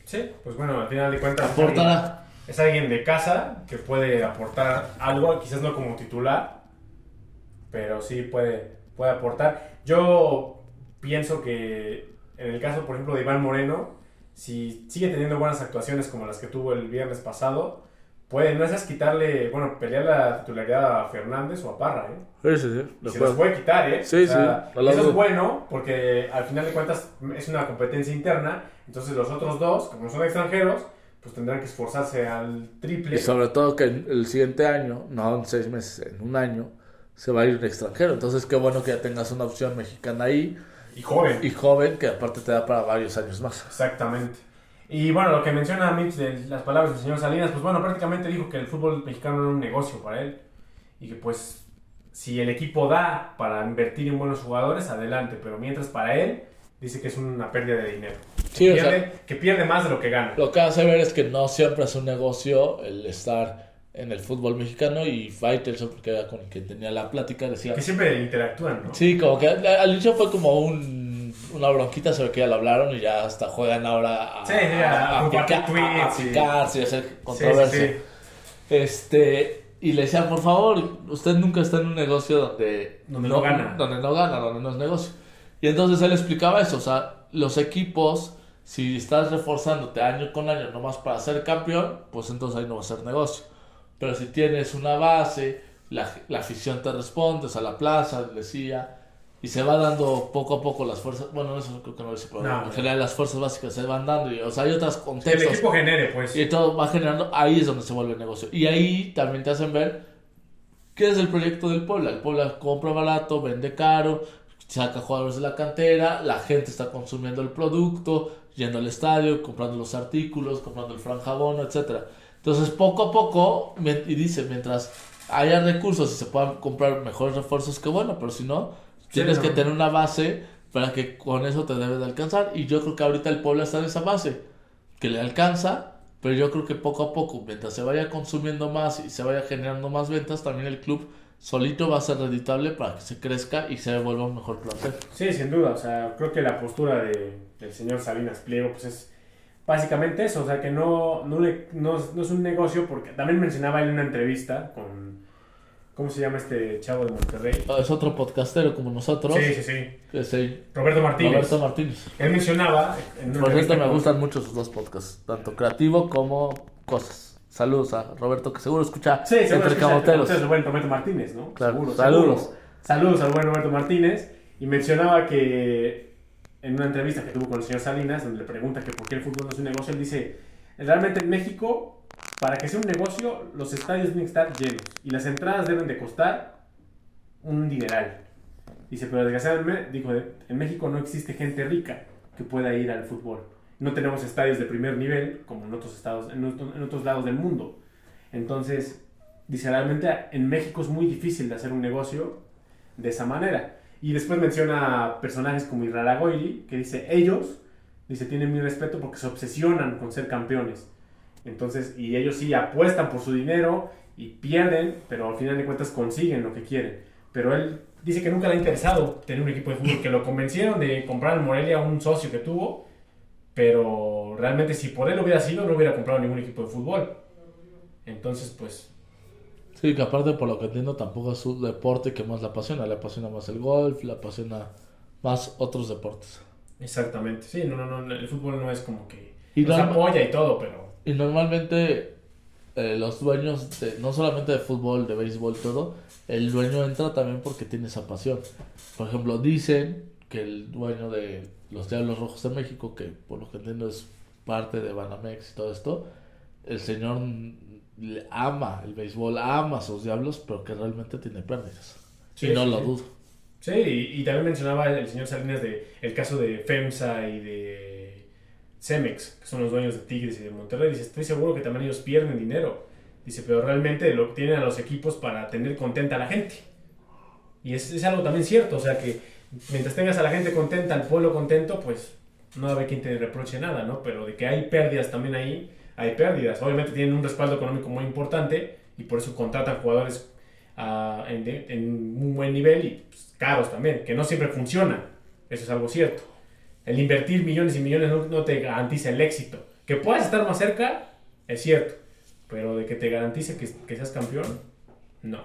Sí, pues bueno, al final de cuentas. es alguien- Aportará. Es alguien de casa que puede aportar algo, quizás no como titular, pero sí puede, puede aportar. Yo pienso que en el caso, por ejemplo, de Iván Moreno, si sigue teniendo buenas actuaciones como las que tuvo el viernes pasado, puede, no es quitarle, bueno, pelear la titularidad a Fernández o a Parra, ¿eh? Sí, sí, sí. Se los puede quitar, ¿eh? Sí, sí, a la Eso es bueno porque al final de cuentas es una competencia interna. Entonces los otros dos, como son extranjeros, pues tendrán que esforzarse al triple. Y sobre todo que el siguiente año, no en seis meses, en un año, se va a ir un extranjero. Entonces, qué bueno que ya tengas una opción mexicana ahí Y joven. y joven que aparte te da para varios años más. Exactamente. Y bueno, lo que menciona Mitch de las palabras del señor Salinas, pues bueno, prácticamente dijo que el fútbol mexicano era un negocio para él. Y que pues si el equipo da para invertir en buenos jugadores, adelante. Pero mientras para él, dice que es una pérdida de dinero. Sí, que, o sea- pierde, que pierde más de lo que gana. Lo que hace ver es que no siempre es un negocio el estar en el fútbol mexicano y Faitelson, porque era con quien tenía la plática, decía... Que siempre interactúan, ¿no? Sí, como que al inicio fue como un, una bronquita, se ve que ya lo hablaron y ya hasta juegan ahora a, Sí, a tweets y- picarse y hacer sí, controversia. sí. Este, y le decían, por favor, usted nunca está en un negocio donde, Donde no gana. Donde no gana, donde no es negocio. Y entonces él explicaba eso, o sea, los equipos, si estás reforzándote año con año nomás para ser campeón, pues entonces ahí no va a ser negocio. Pero si tienes una base, la, la afición te responde, o sea, la plaza, decía, y se va dando poco a poco las fuerzas, bueno, eso creo que no dice, pero No, en general las fuerzas básicas se van dando, y, o sea, hay otros Que el contextos. equipo genere, pues. Y todo va generando, ahí es donde se vuelve negocio. Y ahí también te hacen ver qué es el proyecto del Puebla. El Puebla compra barato, vende caro, saca jugadores de la cantera, la gente está consumiendo el producto, yendo al estadio, comprando los artículos, comprando el franjabono, etcétera. Entonces, poco a poco, y dice, mientras haya recursos y se puedan comprar mejores refuerzos, que bueno, pero si no, tienes no. que tener una base para que con eso te debe de alcanzar. Y yo creo que ahorita el Puebla está en esa base que le alcanza, pero yo creo que poco a poco, mientras se vaya consumiendo más y se vaya generando más ventas, también el club solito va a ser reditable para que se crezca y se vuelva un mejor plantel. Sí, sin duda. O sea, creo que la postura de, del señor Salinas Pliego, pues es básicamente eso. O sea, que no, no, le- no, es- no es un negocio, porque también mencionaba él en una entrevista con. ¿Cómo se llama este chavo de Monterrey? Es otro podcastero como nosotros, Sí, sí, sí. que Roberto Martínez. Roberto Martínez. Él mencionaba. En una Por cierto, me con- gustan mucho sus dos podcasts, tanto creativo como cosas. Saludos a Roberto, que seguro escucha Sí, seguro entre escucha- camoteros. el buen Roberto Martínez, ¿no? Claro, Seguro, saludos. seguro. Saludos al buen Roberto Martínez. Y mencionaba que en una entrevista que tuvo con el señor Salinas, donde le pregunta que por qué el fútbol no es un negocio, él dice, realmente en México, para que sea un negocio, los estadios que estar llenos. Y las entradas deben de costar un dineral. Dice, pero desgraciadamente, dijo, en México no existe gente rica que pueda ir al fútbol. No tenemos estadios de primer nivel como en otros estados, en otros, en otros lados del mundo. Entonces, dice, realmente en México es muy difícil de hacer un negocio de esa manera. Y después menciona personajes como Goyri, que dice, ellos, dice, tienen mi respeto porque se obsesionan con ser campeones. Entonces, y ellos sí apuestan por su dinero y pierden, pero al final de cuentas consiguen lo que quieren. Pero él dice que nunca le ha interesado tener un equipo de fútbol, que lo convencieron de comprar al Morelia un socio que tuvo, pero realmente si por él hubiera sido, no hubiera comprado ningún equipo de fútbol. Entonces, pues, Sí, que aparte por lo que entiendo tampoco es su deporte que más le apasiona, le apasiona más el golf, le apasiona más otros deportes. exactamente. Sí, no, no, no, el fútbol no es como que Y nos apoya y todo, pero... Y normalmente eh, los dueños, de, no solamente de fútbol, de béisbol, todo, el dueño entra también porque tiene esa pasión. Por ejemplo, dicen que el dueño de los Diablos Rojos de México, que por lo que entiendo es parte de Banamex y todo esto, el señor ama el béisbol, ama sus Diablos, pero que realmente tiene pérdidas. Sí, y no sí, lo dudo. Sí, y, y también mencionaba el señor Salinas de el caso de FEMSA y de Cemex, que son los dueños de Tigres y de Monterrey. Dice, estoy seguro que también ellos pierden dinero. Dice, pero realmente lo tienen a los equipos para tener contenta a la gente. Y es, es algo también cierto, o sea que mientras tengas a la gente contenta, al pueblo contento, pues no va a haber quien te reproche nada, ¿no? Pero de que hay pérdidas también ahí, hay pérdidas. Obviamente tienen un respaldo económico muy importante y por eso contratan jugadores ah, en, en un buen nivel y pues, caros también, que no siempre funciona. Eso es algo cierto. El invertir millones y millones no, no te garantiza el éxito. Que puedas estar más cerca, es cierto. Pero de que te garantice que, que seas campeón, no.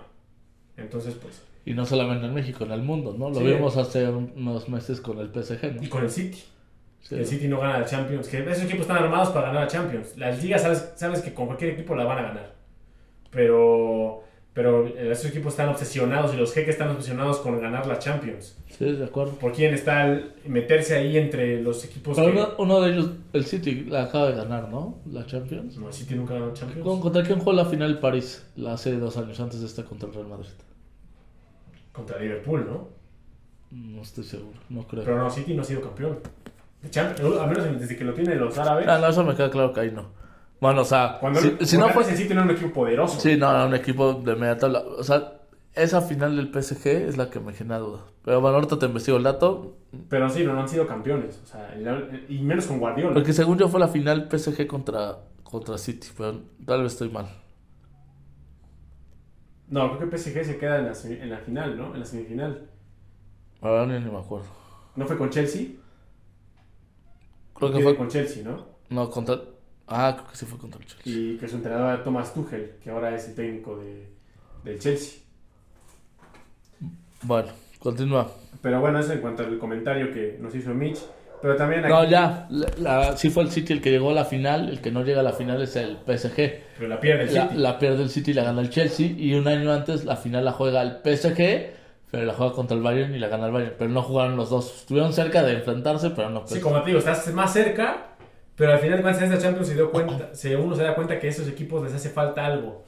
Entonces, pues. Y no solamente en México, en el mundo, ¿no? Lo Sí. vimos hace unos meses con el PSG, ¿no? Y con el City. Sí. El City no gana la Champions. Que esos equipos están armados para ganar la Champions. Las ligas sabes, sabes que con cualquier equipo la van a ganar. Pero, pero esos equipos están obsesionados y los jeques están obsesionados con ganar la Champions. Sí, de acuerdo. Por quién está el- meterse ahí entre los equipos Pero que... uno, uno de ellos, el City, la acaba de ganar, ¿no? La Champions. No, el City nunca ganó Champions. ¿Con- ¿Contra quién jugó la final París? La hace dos años antes de esta contra el Real Madrid. Contra Liverpool, ¿no? No estoy seguro, no creo. Pero no, City no ha sido campeón. A menos desde que lo tienen los árabes. Ah, no, eso me queda claro que ahí no. Bueno, o sea, Cuando si, si no fue no era un equipo poderoso. Sí, no, era un equipo de media tabla. O sea, esa final del PSG es la que me genera duda. Pero bueno, ahorita te investigo el dato. Pero sí, no, no han sido campeones. O sea, y menos con Guardiola. Porque según yo fue la final PSG contra, contra City. Pero tal vez estoy mal. No, creo que PSG se queda en la, en la final, ¿no? En la semifinal. Ahora ni me acuerdo. ¿No fue con Chelsea? Creo que Fue con Chelsea, ¿no? No, contra... Ah, creo que sí fue contra el Chelsea. Y que su entrenador era Thomas Tuchel, que ahora es el técnico de, del Chelsea. Bueno, continúa. Pero bueno, eso en cuanto al comentario que nos hizo Mitch. Pero también aquí, No, ya. La, la- sí fue el City el que llegó a la final. El que no llega a la final es el PSG. pero la pierde el La, City. la pierde el City y la gana el Chelsea. Y un año antes la final la juega el PSG, pero la juega contra el Bayern y la gana el Bayern. Pero no jugaron los dos. Estuvieron cerca de enfrentarse, pero no. Sí, como te digo, estás más cerca, pero al final cuando se esta Champions se dio cuenta, se, uno se da cuenta que a esos equipos les hace falta algo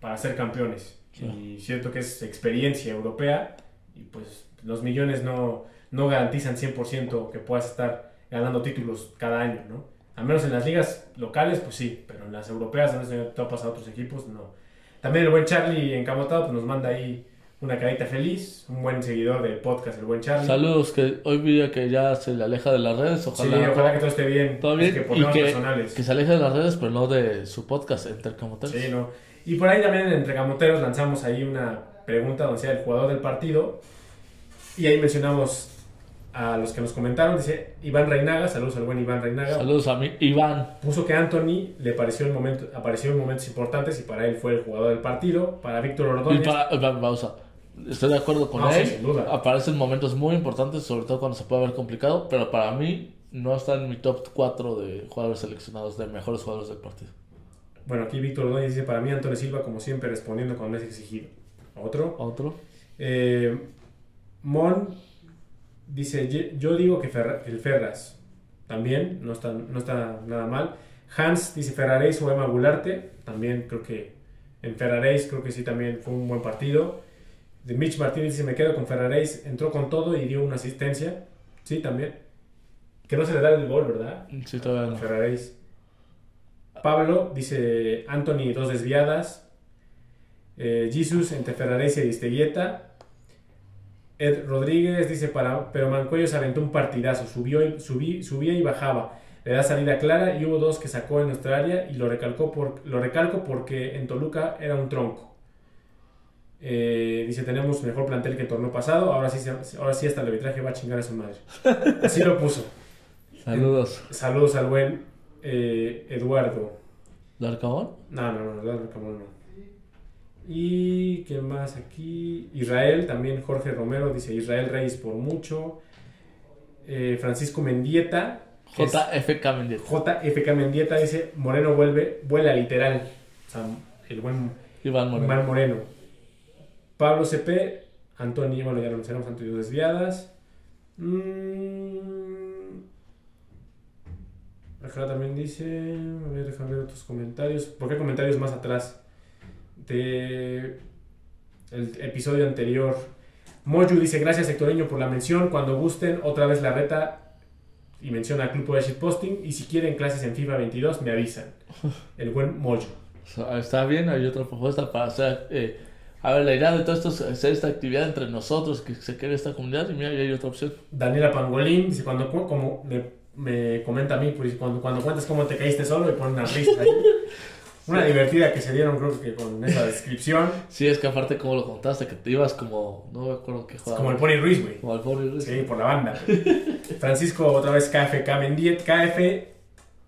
para ser campeones. Y cierto que es experiencia europea y pues los millones no, no garantizan 100% que puedas estar ganando títulos cada año, ¿no? Al menos en las ligas locales, pues sí, pero en las europeas, donde se topas a otros equipos, no. También el buen Charlie encamotado pues nos manda ahí una carita feliz, un buen seguidor del podcast, el buen Charlie. Saludos, que hoy vi que ya se le aleja de las redes. Sí, Ojalá, ojalá que todo esté bien. todo Es bien. que por y que, personales. que se aleje de las redes, pero no de su podcast, Intercamoteros. Sí, no. Y por ahí también entre Camoteros lanzamos ahí una pregunta donde sea el jugador del partido. Y ahí mencionamos a los que nos comentaron. Dice Iván Reinaga, saludos al buen Iván Reinaga. Saludos a mí, Iván. Puso que Anthony le pareció en momento, apareció en momentos importantes y para él fue el jugador del partido. Para Víctor Y Ordóñez. para, Iván, pausa. Estoy de acuerdo con No, sí, él. sin duda. Aparecen momentos muy importantes, sobre todo cuando se puede ver complicado. Pero para mí, no está en mi top 4 de jugadores seleccionados, de mejores jugadores del partido. Bueno, aquí Víctor Ordóñez dice: Para mí, Antonio Silva, como siempre, respondiendo cuando es exigido. Otro. Otro. Eh, Mon dice, "Ye- yo digo que, Ferra- que el Ferras también, no está, no está nada mal. Hans dice Ferraréis o Emma Gularte, también creo que en Ferraréis creo que sí también fue un buen partido. De Mitch Martínez dice, me quedo con Ferraréis, entró con todo y dio una asistencia. Sí, también. Que no se le da el gol, ¿verdad? Sí, todavía no. Ferraréis. Pablo dice Anthony, dos desviadas. Eh, Jesus entre Ferraréis y Aristeguieta. Ed Rodríguez dice, para, pero Mancuello se aventó un partidazo, subió y, subí- subía y bajaba. Le da salida clara y hubo dos que sacó en nuestra área y lo, recalcó por, lo recalco porque en Toluca era un tronco. Eh, dice, tenemos mejor plantel que el torneo pasado, ahora sí, ahora sí hasta el arbitraje va a chingar a su madre. [laughs] Así lo puso. Saludos. Saludos al buen eh, Eduardo. ¿Larcamón? No, no, no, Eduardo Camón no. Y qué más aquí. Israel, también Jorge Romero dice Israel Reyes por mucho. Eh, Francisco Mendieta. JFK Mendieta. JFK Mendieta dice Moreno vuelve, vuela literal. O sea, el buen Iván Moreno. Iván Moreno. Pablo CP, Antonio, bueno, ya lo mencionamos, Antonio Desviadas. Mm, Acá también dice, a ver, déjame ver otros comentarios. ¿Por qué comentarios más atrás? De el episodio anterior. Moyu dice, gracias Hectoreño por la mención. Cuando gusten, otra vez la reta y menciona al Club de Shitposting. Y si quieren clases en FIFA 22, me avisan. El buen Moyu. [laughs] Está bien, hay otra propuesta para hacer. eh, a ver, la idea de todo esto es hacer esta actividad entre nosotros, que se quede esta comunidad. Y mira, ya hay otra opción. Daniela Pangolín dice, cuando cu- como le- me comenta a mí, pues cuando, cuando cuentas cómo te caíste solo y pone una risa ahí. [laughs] Una divertida que se dieron creo que con esa descripción. Sí, es que aparte, como lo contaste, que te ibas como. No me acuerdo qué Es jugaba. como el Pony Ruiz, güey. Como al pobre Ruiz. Sí, por la banda. Francisco, otra vez KFK Mendieta. KF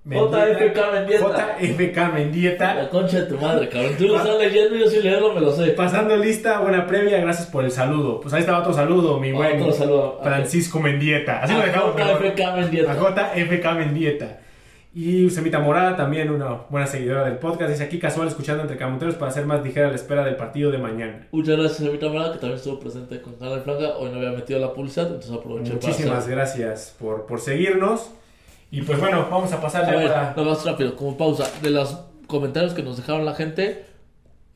JFK Mendieta. JFK Mendieta. La concha de tu madre, cabrón. Tú lo estás leyendo yo sin leerlo me lo sé. Pasando lista, buena previa, gracias por el saludo. Pues ahí estaba otro saludo, mi buen Otro saludo. Francisco Mendieta. Así lo A dejamos. JFK Mendieta. A JFK Mendieta. Y Semita Morada, también una buena seguidora del podcast, dice aquí casual escuchando entre camonteros para hacer más ligera la espera del partido de mañana. Muchas gracias, Evita Morada, que también estuvo presente con Canal Franca. Hoy no había metido la publicidad, entonces aproveché Muchísimas para hacer. gracias por, por seguirnos. Y pues bueno, vamos a pasar A ya ver, para... no más rápido, como pausa. De los comentarios que nos dejaron la gente,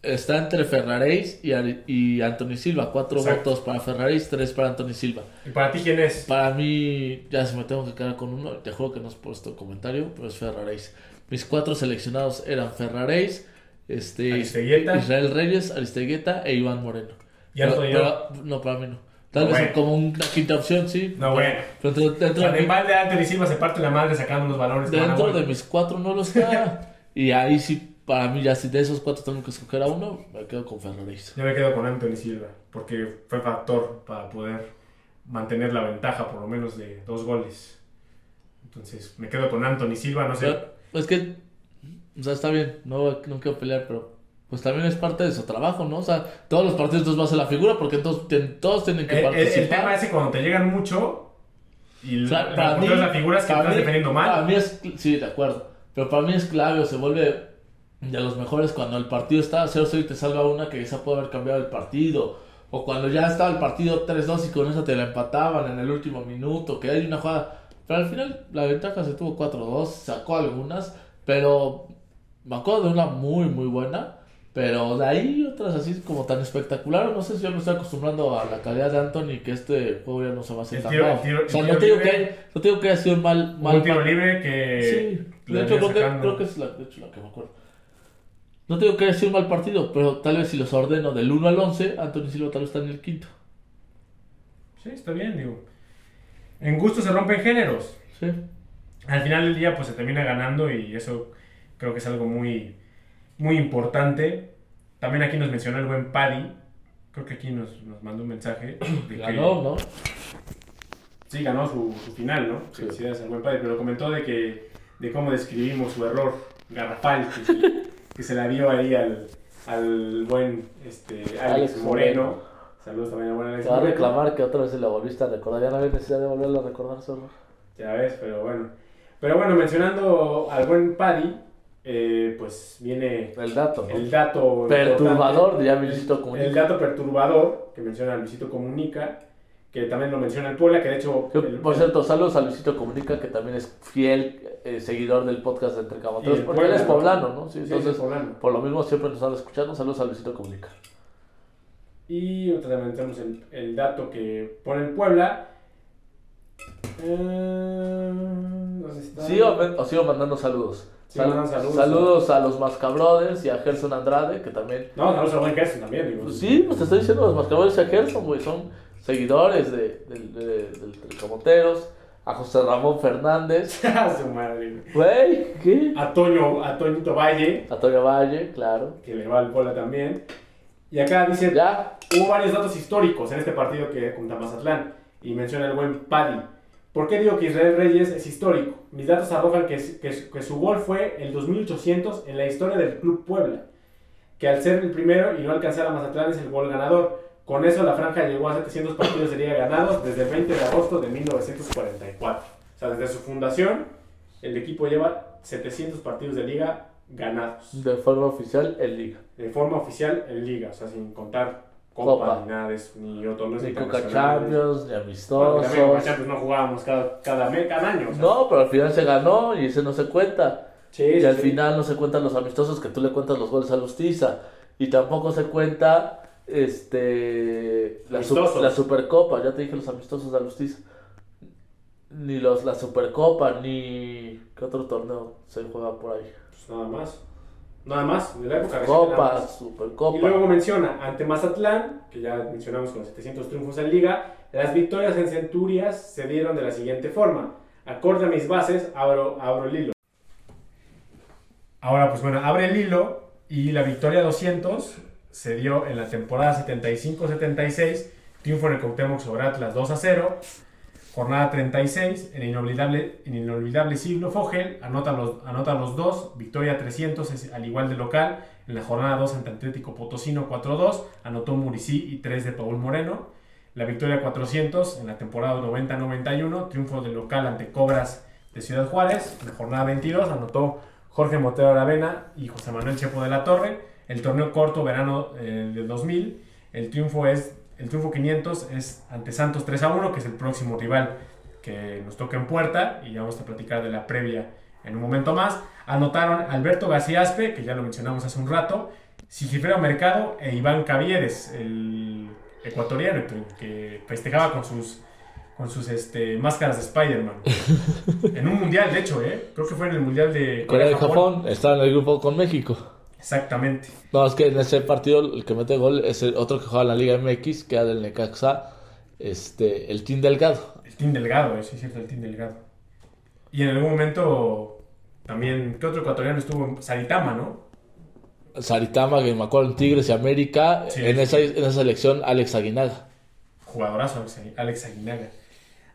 está entre Ferraréis y, y Anthony Silva. Cuatro Exacto. votos para Ferraréis, tres para Anthony Silva. ¿Y para ti quién es? Para mí, ya se me tengo que quedar con uno, te juro que no has puesto comentario, pero es Ferraréis. Mis cuatro seleccionados eran Ferraréis, este. Israel Reyes, Aristeguieta e Iván Moreno. ¿Y? Pero- pero- no, para mí no. Tal vez como una quinta opción, sí. No, bueno. Pero dentro, dentro de, de mi- balde Anthony Silva se parte la madre sacando unos valores. dentro de mis cuatro no lo está. y ahí sí, para mí, ya si de esos cuatro tengo que escoger a uno, me quedo con Ferraréis. Yo me quedo con Anthony Silva, porque fue factor para poder mantener la ventaja por lo menos de dos goles. Entonces me quedo con Anthony Silva, no sé. Pero, es que, o sea, está bien, no, no quiero pelear, pero pues también es parte de su trabajo, ¿no? O sea, todos los partidos va a ser la figura porque todos, ten- todos tienen que El, el- el participar. tema es que cuando te llegan mucho y O sea, para mí, la figura es que para estás mí- defendiendo Para mal. mí es, sí, de acuerdo. Pero para mí es clave o se vuelve de los mejores cuando el partido está 0-0 y te salva una que esa puede haber cambiado el partido. O cuando ya estaba el partido 3-2 y con esa te la empataban en el último minuto. Que hay una jugada. Pero al final la ventaja se tuvo 4-2, sacó algunas. Pero me acuerdo de una muy, muy buena. Pero de ahí otras así como tan espectacular. No sé si yo me estoy acostumbrando a la calidad de Anthony que este juego ya no se va a hacer tan mal. O sea, no te digo que, no te digo que haya sido un mal, mal un tiro mal- libre que. Sí, de hecho creo que, creo que es la, de hecho, la que me acuerdo. No te digo que haya sido un mal partido, pero tal vez si los ordeno del 1 al 11, Anthony Silva tal vez está en el quinto. Sí, está bien, digo. En gusto se rompen géneros. Sí. Al final del día, pues se termina ganando y eso creo que es algo muy, muy importante. También aquí nos mencionó el buen Paddy. Creo que aquí nos, nos mandó un mensaje. De [clears throat] que- Ganó, ¿no? Sí, ganó su, su final, ¿no? Sí. Felicidades al buen padre, pero comentó de que de cómo describimos su error garrafal que, se- [laughs] que se la dio ahí al, al buen este, Alex, Alex Moreno. Moreno. Saludos también al buen Alex Te va a reclamar que otra vez se la volviste a recordar. Ya no había necesidad de volverlo a recordar solo. Ya ves, pero bueno. Pero bueno, mencionando al buen Paddy, eh, pues viene El dato, ¿no? el dato Perturbador ya Luisito Comunica. el dato perturbador que menciona Luisito Comunica, que también lo menciona el Puebla, que de hecho... El- por cierto, saludos a Luisito Comunica, que también es fiel eh, seguidor del podcast de Entre Camoteros, porque él Puebla, es ¿no? poblano, ¿no? Sí, Sí, entonces, es poblano. por lo mismo siempre nos están escuchando. Saludos a Luisito Comunica. Y otra vez tenemos el, el dato que pone el Puebla. Eh, ¿dónde está? Sigo, o sigo mandando saludos. Saludos. Saludos a los Mascabrothers y a Gerson Andrade, que también. No, saludos al buen Gerson también, digo. Pues sí, pues te estoy diciendo, los Mascabrothers y a Gerson, güey, son seguidores de, de- del del Camoteros. A José Ramón Fernández. [laughs] A su madre. Güey, ¿qué? A Toño, a Toñito Valle, A Toño Valle, claro. que le va al Puebla también. Y acá dice, Ya, hubo varios datos históricos en este partido que contra Mazatlán. Y menciona el buen Paddy. ¿Por qué digo que Israel Reyes es histórico? Mis datos arrojan que, que- que su gol fue el 2800 en la historia del Club Puebla. Que al ser el primero y no alcanzar a Mazatlán es el gol ganador. Con eso la franja llegó a 700 partidos de liga ganados desde el 20 de agosto de 1944. O sea, desde su fundación, el equipo lleva 700 partidos de liga ganados. de forma oficial, en Liga. De forma oficial en liga, o sea, sin contar Copa, Copa. ni nada de eso, ni torneos Ni Coca. Champions, ni Bueno, amistosos. también Coca Champions no jugábamos cada, cada, mes, cada año. o sea. No, pero al final se ganó y ese no se cuenta. Sí, Y sí, al sí. final no se cuentan los amistosos que tú le cuentas los goles a Lustiza. Y tampoco se cuenta este la, su- Amistosos. la Supercopa. Ya te dije los amistosos de Lustiza. Ni los, la Supercopa, ni. ¿Qué otro torneo se juega por ahí? Pues nada más. Nada más, de la época Copa. Supercopa. Y luego menciona, ante Mazatlán, que ya mencionamos con los 700 triunfos en liga, las victorias en Centurias se dieron de la siguiente forma. Acorde a mis bases, abro, abro el hilo. Ahora, pues bueno, abre el hilo y la victoria 200 se dio en la temporada 75-76, triunfo en el Cuauhtémoc sobre Atlas 2 a 0. Jornada 36, en el inolvidable, el inolvidable siglo Fogel, anota los, anota los dos, victoria 300 es al igual de local, en la jornada 2 ante Atlético Potosino 4-2, anotó Muricí y 3 de Paul Moreno, la victoria 400 en la temporada 90-91, triunfo de local ante Cobras de Ciudad Juárez, en la jornada 22 anotó Jorge Motero Aravena y José Manuel Chepo de la Torre, el torneo corto verano eh, del 2000, el triunfo es el triunfo 500 es ante Santos 3 a 1, que es el próximo rival que nos toca en puerta, y ya vamos a platicar de la previa en un momento más. Anotaron Alberto García-Aspe, que ya lo mencionamos hace un rato, Sigifredo Mercado e Iván Cavieres, el ecuatoriano, que, festejaba con sus, con sus este, máscaras de Spider-Man. [laughs] en un mundial, de hecho, ¿eh? creo que fue en el mundial de Corea y Japón está en el grupo con México. Exactamente. No, es que en ese partido el que mete gol es el otro que juega en la Liga MX, que era del Necaxa, este, el Team Delgado. El Team Delgado, eh, sí es cierto, el Team Delgado. Y en algún momento también, ¿qué otro ecuatoriano estuvo? Saritama, ¿no? Saritama, que me acuerdo en Tigres y América, Sí. en, esa, en esa selección Alex Aguinaga. Jugadorazo Alex, Alex Aguinaga.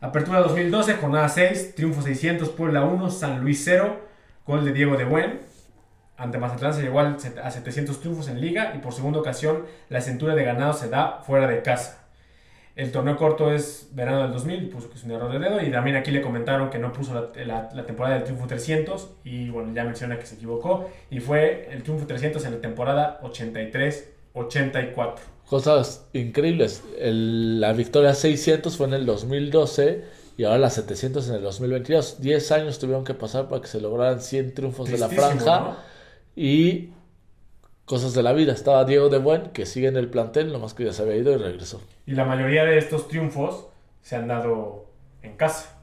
Apertura 2012, jornada 6, triunfo 600, Puebla 1, San Luis 0, gol de Diego de Buen. Ante Mazatlán se llegó a 700 triunfos en liga y por segunda ocasión la centura de ganado se da fuera de casa. El torneo corto es verano del 2000, puso que es un error de dedo y también aquí le comentaron que no puso la, la- la temporada del triunfo 300 y bueno, ya menciona que se equivocó y fue el triunfo 300 en la temporada 83-84. Cosas increíbles. El- la victoria 600 fue en el 2012 y ahora la 700 en el 2022. 10 años tuvieron que pasar para que se lograran 100 triunfos de la Tristísimo, franja. ¿no? Y cosas de la vida. Estaba Diego de Buen, que sigue en el plantel, nomás que ya se había ido y regresó. Y la mayoría de estos triunfos se han dado en casa.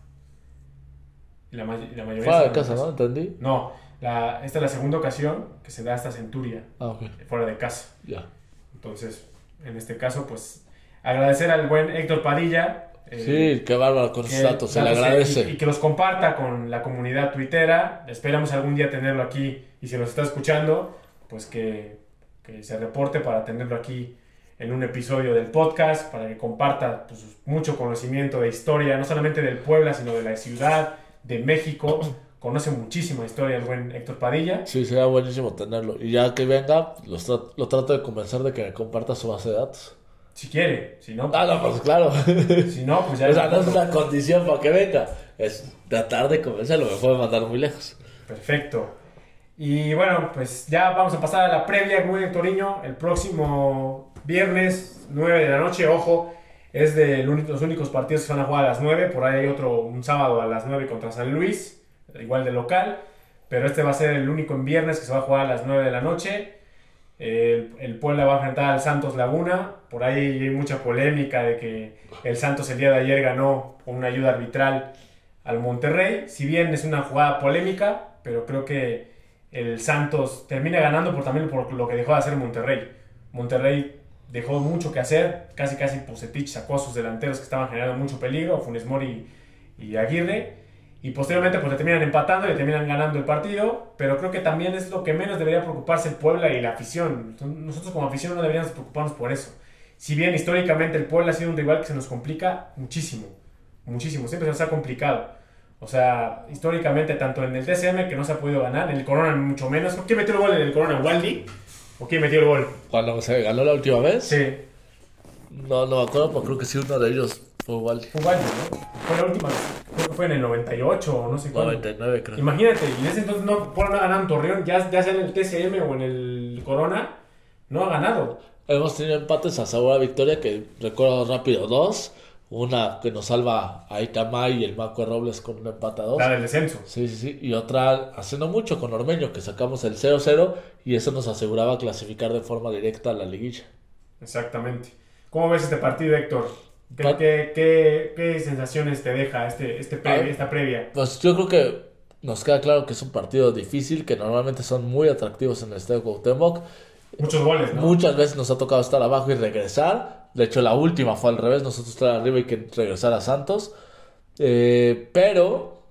Y la, may- y la mayoría Fuera de casa, en ¿no? ¿Entendí? No, la- esta es la segunda ocasión que se da esta centuria Ah, fuera de casa. Ya. Entonces, en este caso, pues agradecer al buen Héctor Padilla. Eh, Sí, qué bárbaro con esos datos. Se le agradece. Y, y que los comparta con la comunidad tuitera. Esperamos algún día tenerlo aquí. Y si nos está escuchando, pues que, que se reporte para tenerlo aquí en un episodio del podcast, para que comparta pues, mucho conocimiento de historia, no solamente del Puebla, sino de la ciudad, de México. Conoce muchísima historia el buen Héctor Padilla. Sí, sería buenísimo tenerlo. Y ya que venga, los tra- lo trato de convencer de que me comparta su base de datos. Si quiere, si no, Ah, no, pues claro. si no pues ya o sea, no es una condición para que venga. Es tratar de convencerlo. Me puede mandar muy lejos. Perfecto. Y bueno, pues ya vamos a pasar a la previa de Toriño. El próximo viernes, 9 de la noche, ojo, es de los únicos partidos que se van a jugar a las 9. Por ahí hay otro un sábado a las 9 contra San Luis, igual de local. Pero este va a ser el único en viernes que se va a jugar a las 9 de la noche. El, el Puebla va a enfrentar al Santos Laguna. Por ahí hay mucha polémica de que el Santos el día de ayer ganó con una ayuda arbitral al Monterrey. Si bien es una jugada polémica, pero creo que el Santos termina ganando por, también por lo que dejó de hacer Monterrey. Monterrey dejó mucho que hacer. Casi, casi Pusetich sacó a sus delanteros que estaban generando mucho peligro, Funes Mori y Aguirre. Y posteriormente pues le terminan empatando y le terminan ganando el partido. Pero creo que también es lo que menos debería preocuparse el Puebla y la afición. Nosotros como afición no deberíamos preocuparnos por eso. Si bien históricamente el Puebla ha sido un rival que se nos complica muchísimo. Muchísimo. Siempre se nos ha complicado. O sea, históricamente tanto en el TCM que no se ha podido ganar, en el Corona mucho menos. ¿Quién metió el gol en el Corona? ¿Waldi? ¿O quién metió el gol? Cuando se ganó la última vez, Sí, no, no me acuerdo, pero creo que sí, uno de ellos fue Waldi, ¿no? Fue la última, creo que fue en el 98 o no sé cuándo. 99, creo. Imagínate, y en ese entonces no, en Torreón, ya, ya sea en el TCM o en el Corona, no ha ganado. Hemos tenido empates a sabor a victoria que recuerdo rápido dos. Una que nos salva a Itamay y el Maco Robles con un empate a dos. La del descenso. Sí, sí, sí. Y otra hace no mucho con Ormeño, que sacamos el 0-0 y eso nos aseguraba clasificar de forma directa a la liguilla. Exactamente. ¿Cómo ves este partido, Héctor? ¿Qué, Pa- qué- qué- qué sensaciones te deja este, este Ah. esta previa? Pues yo creo que nos queda claro que es un partido difícil, que normalmente son muy atractivos en el Estadio Cuauhtémoc. Muchos goles, ¿no? Muchas veces nos ha tocado estar abajo y regresar. De hecho, la última fue al revés, nosotros estar arriba y que regresar a Santos. Eh, pero,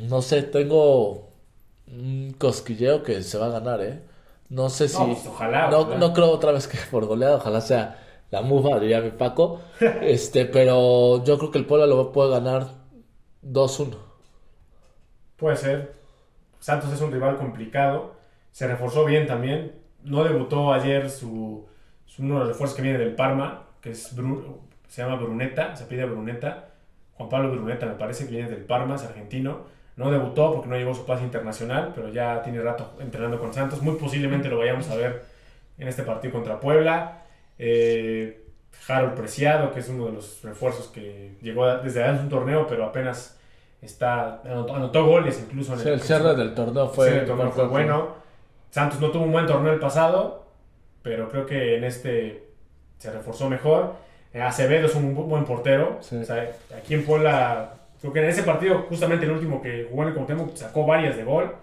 no sé, tengo un cosquilleo que se va a ganar, ¿eh? No sé si... No, pues, ojalá, No, ojalá. no creo otra vez que [laughs] por goleada, ojalá sea la mufa, diría mi Paco. [laughs] este, pero yo creo que el Puebla lo puede ganar 2-1. Puede ser. Santos es un rival complicado. Se reforzó bien también. No debutó ayer su, su- uno de los refuerzos que viene del Parma, que es Bru- se llama Bruneta, se pide Bruneta. Juan Pablo Bruneta me parece que viene del Parma, es argentino. No debutó porque no llegó su pase internacional, pero ya tiene rato entrenando con Santos. Muy posiblemente lo vayamos a ver en este partido contra Puebla. Eh, Harold Preciado, que es uno de los refuerzos que llegó desde antes de un torneo, pero apenas está anotó, anotó goles incluso en Sí, el cierre del torneo fue, Sí, el torneo fue bueno. Santos no tuvo un buen torneo el pasado, pero creo que en este se reforzó mejor. Eh, Acevedo es un bu- buen portero. Sí. O sea, aquí en Puebla, creo que en ese partido, justamente el último que jugó en el Cuauhtémoc, sacó varias de gol.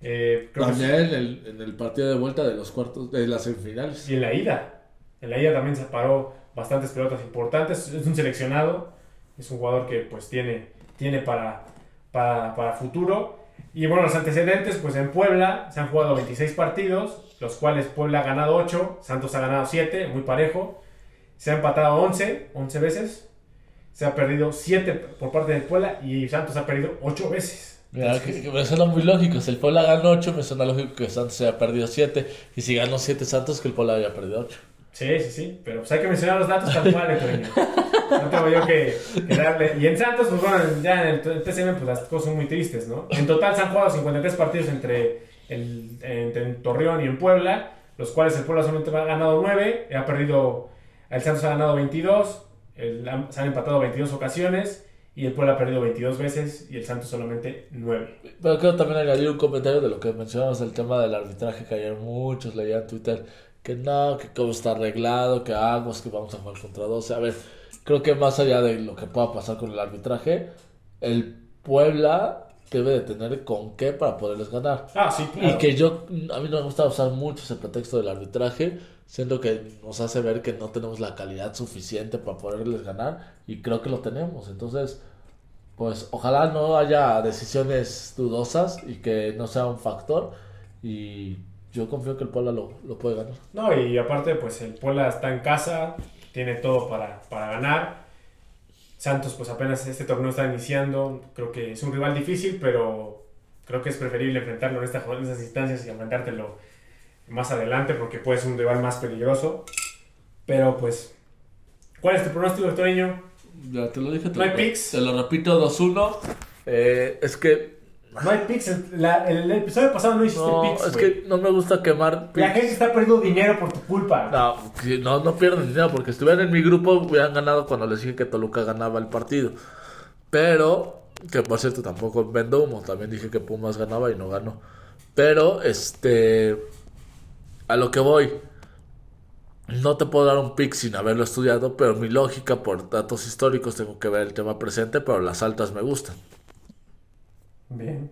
Eh, creo que También en el, en el partido de vuelta de los cuartos, de las semifinales. y en la ida. En la ida también se paró bastantes pelotas importantes. Es un seleccionado. Es un jugador que pues tiene, tiene para, para, para futuro. Y bueno, los antecedentes, pues en Puebla se han jugado 26 partidos, los cuales Puebla ha ganado 8, Santos ha ganado 7, muy parejo. Se ha empatado 11, 11 veces. Se ha perdido 7 por parte de Puebla y Santos ha perdido 8 veces. Mira, que, que me suena muy lógico. Si el Puebla ganó 8, me suena lógico que Santos haya perdido 7. Y si ganó 7 Santos, que el Puebla haya perdido 8. Sí, sí, sí, pero pues hay que mencionar los datos tal cual, Héctor. No tengo yo que, darle. Y en Santos, pues bueno, ya en el TCM, pues las cosas son muy tristes, ¿no? En total se han jugado 53 partidos entre, el, entre en Torreón y en Puebla, los cuales el Puebla solamente ha ganado 9, ha perdido, el Santos ha ganado 22, el- se han empatado 22 ocasiones y el Puebla ha perdido 22 veces y el Santos solamente 9. Pero quiero también añadir un comentario de lo que mencionamos del tema del arbitraje, que ayer muchos leían en Twitter que no, que cómo está arreglado, que hagamos, que vamos a jugar contra 12. A ver, creo que más allá de lo que pueda pasar con el arbitraje, el Puebla debe de tener con qué para poderles ganar. Ah, sí, claro. Y que yo, a mí no me gusta usar mucho ese pretexto del arbitraje, siendo que nos hace ver que no tenemos la calidad suficiente para poderles ganar, y creo que lo tenemos. Entonces, pues ojalá no haya decisiones dudosas y que no sea un factor, y yo confío que el Puebla lo, lo puede ganar. No, y aparte, pues el Puebla está en casa, tiene todo para, para ganar. Santos, pues apenas este torneo está iniciando. Creo que es un rival difícil, pero creo que es preferible enfrentarlo en, esta, en estas instancias y enfrentártelo más adelante porque puede ser un rival más peligroso. Pero pues, ¿cuál es tu pronóstico, Victorino? Ya te lo dije, te, ¿No hay lo, picks? te lo repito 2-1. Eh, es que, No hay picks. El, la- el episodio pasado no hiciste no, picks. es que no me gusta quemar La gente está perdiendo dinero por tu culpa. No, no, no pierden dinero porque si estuvieran en mi grupo hubieran ganado cuando les dije que Toluca ganaba el partido. Pero, que por cierto tampoco vendo humo, también dije que Pumas ganaba y no ganó. Pero, este, a lo que voy, no te puedo dar un pick sin haberlo estudiado, pero mi lógica por datos históricos tengo que ver el tema presente, pero las altas me gustan. Bien.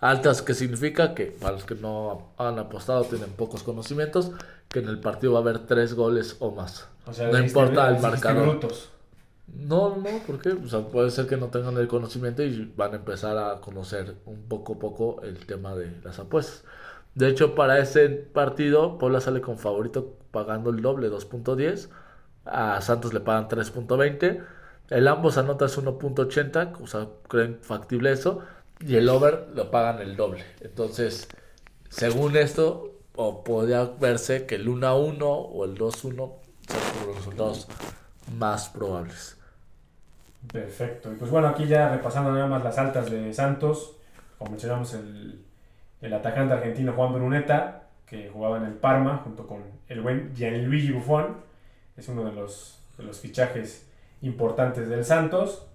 Altas, que significa que para los que no han apostado tienen pocos conocimientos, que en el partido va a haber tres goles o más. O sea, no importa el marcador. brutos. No, no, ¿por qué? O sea, puede ser que no tengan el conocimiento y van a empezar a conocer un poco a poco el tema de las apuestas. De hecho, para ese partido, Puebla sale con favorito pagando el doble, 2.10. A Santos le pagan 3.20. El ambos anotas 1.80, o sea, creen factible eso. Y el over lo pagan el doble. Entonces, según esto, podría verse que el 1-1 o el 2-1 son los resultados más probables. Perfecto. Y pues bueno, aquí ya repasando nada más las altas de Santos, como mencionamos el, el atacante argentino Juan Bruneta, que jugaba en el Parma junto con el buen Gianluigi Buffon. Es uno de los, de los fichajes importantes del Santos.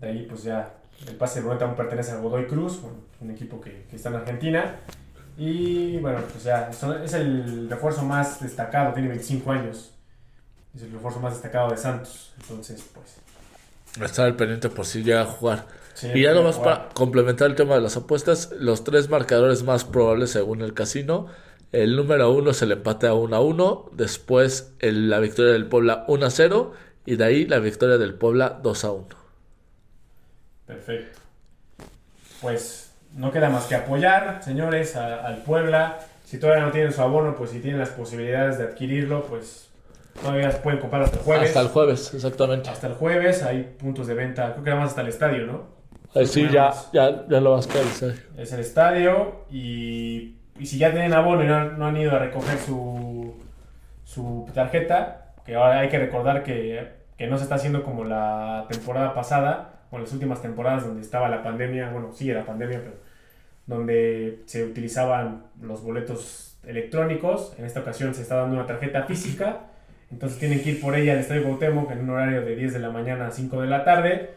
De ahí pues ya el pase de Bruneta aún pertenece a Godoy Cruz, un equipo que, que está en Argentina. Y bueno, pues ya es el refuerzo más destacado, tiene 25 años. Es el refuerzo más destacado de Santos. Entonces, pues. Estar al pendiente por si llega a jugar. y ya nomás para complementar el tema de las apuestas, los tres marcadores más probables según el casino. El número uno es el empate a 1 a 1, después la victoria del Puebla 1 a 0 y de ahí la victoria del Puebla 2 a 1. Perfecto. Pues no queda más que apoyar, señores, al Puebla. Si todavía no tienen su abono, pues si tienen las posibilidades de adquirirlo, pues todavía pueden comprar hasta el jueves. Hasta el jueves, exactamente. Hasta el jueves hay puntos de venta, creo que nada más hasta el estadio, ¿no? Eh, sí, ya, ya, ya, lo vas a estadio. Es el estadio y, y si ya tienen abono y no, han ido a recoger su, su tarjeta, que ahora hay que recordar que, que no se está haciendo como la temporada pasada, o las últimas temporadas donde estaba la pandemia, bueno, sigue la pandemia, pero donde se utilizaban los boletos electrónicos. En esta ocasión se está dando una tarjeta física, entonces tienen que ir por ella al Estadio Cuauhtémoc en un horario de 10 de la mañana a 5 de la tarde.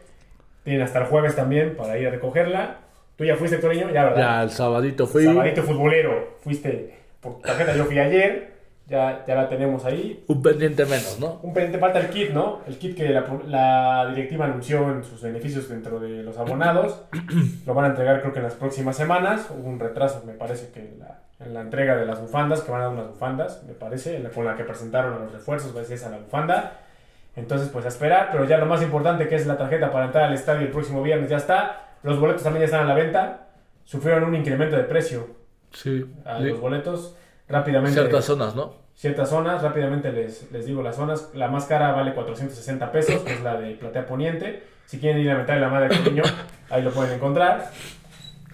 Tienen hasta el jueves también para ir a recogerla. ¿Tú ya fuiste, Toreño? Ya, ¿verdad? Ya, el sabadito fui. Sabadito futbolero. Fuiste por tarjeta, yo fui ayer ya, ya la tenemos ahí. Un pendiente menos, ¿no? Un pendiente falta el kit, ¿no? El kit que la, la, directiva anunció en sus beneficios dentro de los abonados. Lo van a entregar creo que en las próximas semanas. Hubo un retraso, me parece, que la, en la entrega de las bufandas, que van a dar unas bufandas, me parece, con la que presentaron a los refuerzos, va a ser esa la bufanda. Entonces, pues a esperar, pero ya lo más importante que es la tarjeta para entrar al estadio el próximo viernes ya está. Los boletos también ya están a la venta. Sufrieron un incremento de precio. Sí. A los boletos rápidamente. Ciertas zonas, ¿no? Ciertas zonas, rápidamente les, les digo las zonas. La más cara vale 460 pesos, que es la de Platea Poniente. Si quieren ir a meter la madre niño, ahí lo pueden encontrar.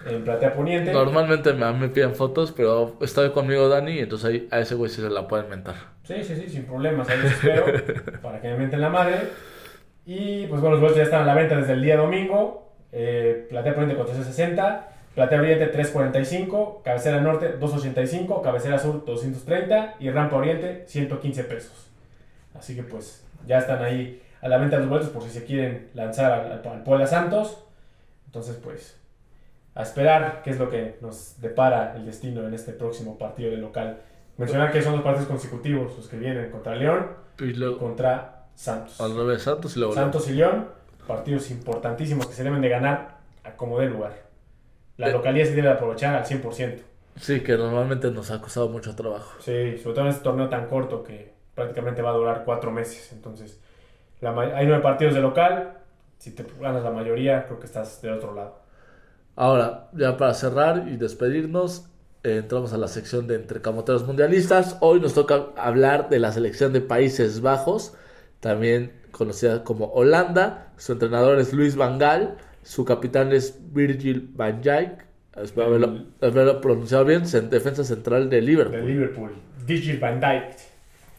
En Platea Poniente. Normalmente me, me piden fotos, pero está conmigo Dani, entonces ahí a ese güey sí se la pueden mentar. Sí, sí, sí, sin problemas. Ahí los espero [laughs] para que me menten la madre. Y pues bueno, los boletos ya están a la venta desde el día domingo. Eh, Platea Poniente 460. Platea Oriente 345, Cabecera Norte 285, Cabecera Sur 230 y Rampa Oriente 115 pesos. Así que pues ya están ahí a la venta los boletos por si se quieren lanzar al, Puebla Santos. Entonces pues a esperar qué es lo que nos depara el destino en este próximo partido de local. Mencionar que son dos partidos consecutivos los que vienen contra León y contra Santos. Al revés, Santos y León. Santos y León, partidos importantísimos que se deben de ganar a como dé lugar. La localidad se debe aprovechar al 100%. Sí, que normalmente nos ha costado mucho trabajo. Sí, sobre todo en este torneo tan corto que prácticamente va a durar cuatro meses. Entonces, hay nueve partidos de local. Si te ganas la mayoría, creo que estás del otro lado. Ahora, ya para cerrar y despedirnos, eh, entramos a la sección de entre camoteros mundialistas. Hoy nos toca hablar de la selección de Países Bajos, también conocida como Holanda. Su entrenador es Luis Van Gaal. Su capitán es Virgil van Dijk. Espero haberlo, pronunciado bien. Defensa central de Liverpool. De Liverpool. Virgil van Dijk.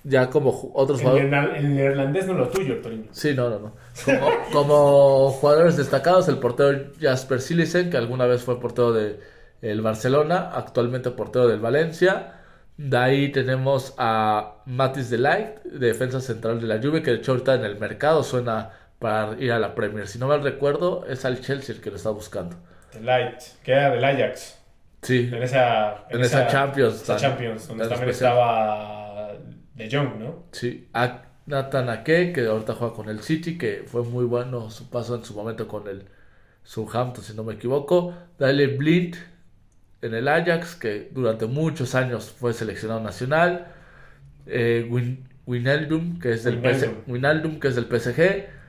Ya como otros jugadores. El neerlandés no lo tuyo, Torino. Sí, no, no, no. [laughs] Como, jugadores destacados, el portero Jasper Silisen, que alguna vez fue portero de el Barcelona, actualmente portero del Valencia. De ahí tenemos a Matis de Light, defensa central de la Juve, que de hecho ahorita en el mercado suena para ir a la Premier. Si no mal recuerdo, es al Chelsea el que lo está buscando. El Light, que era del Ajax. Sí. En esa, en, esa, Champions. Champions, donde también estaba De Jong, ¿no? Sí. A Nathan Ake, que ahorita juega con el City, que fue muy bueno su paso en su momento con el Southampton, si no me equivoco. Dale Blind en el Ajax, que durante muchos años fue seleccionado nacional. Eh, Winaldum, que es del Winaldum, que es del PSG.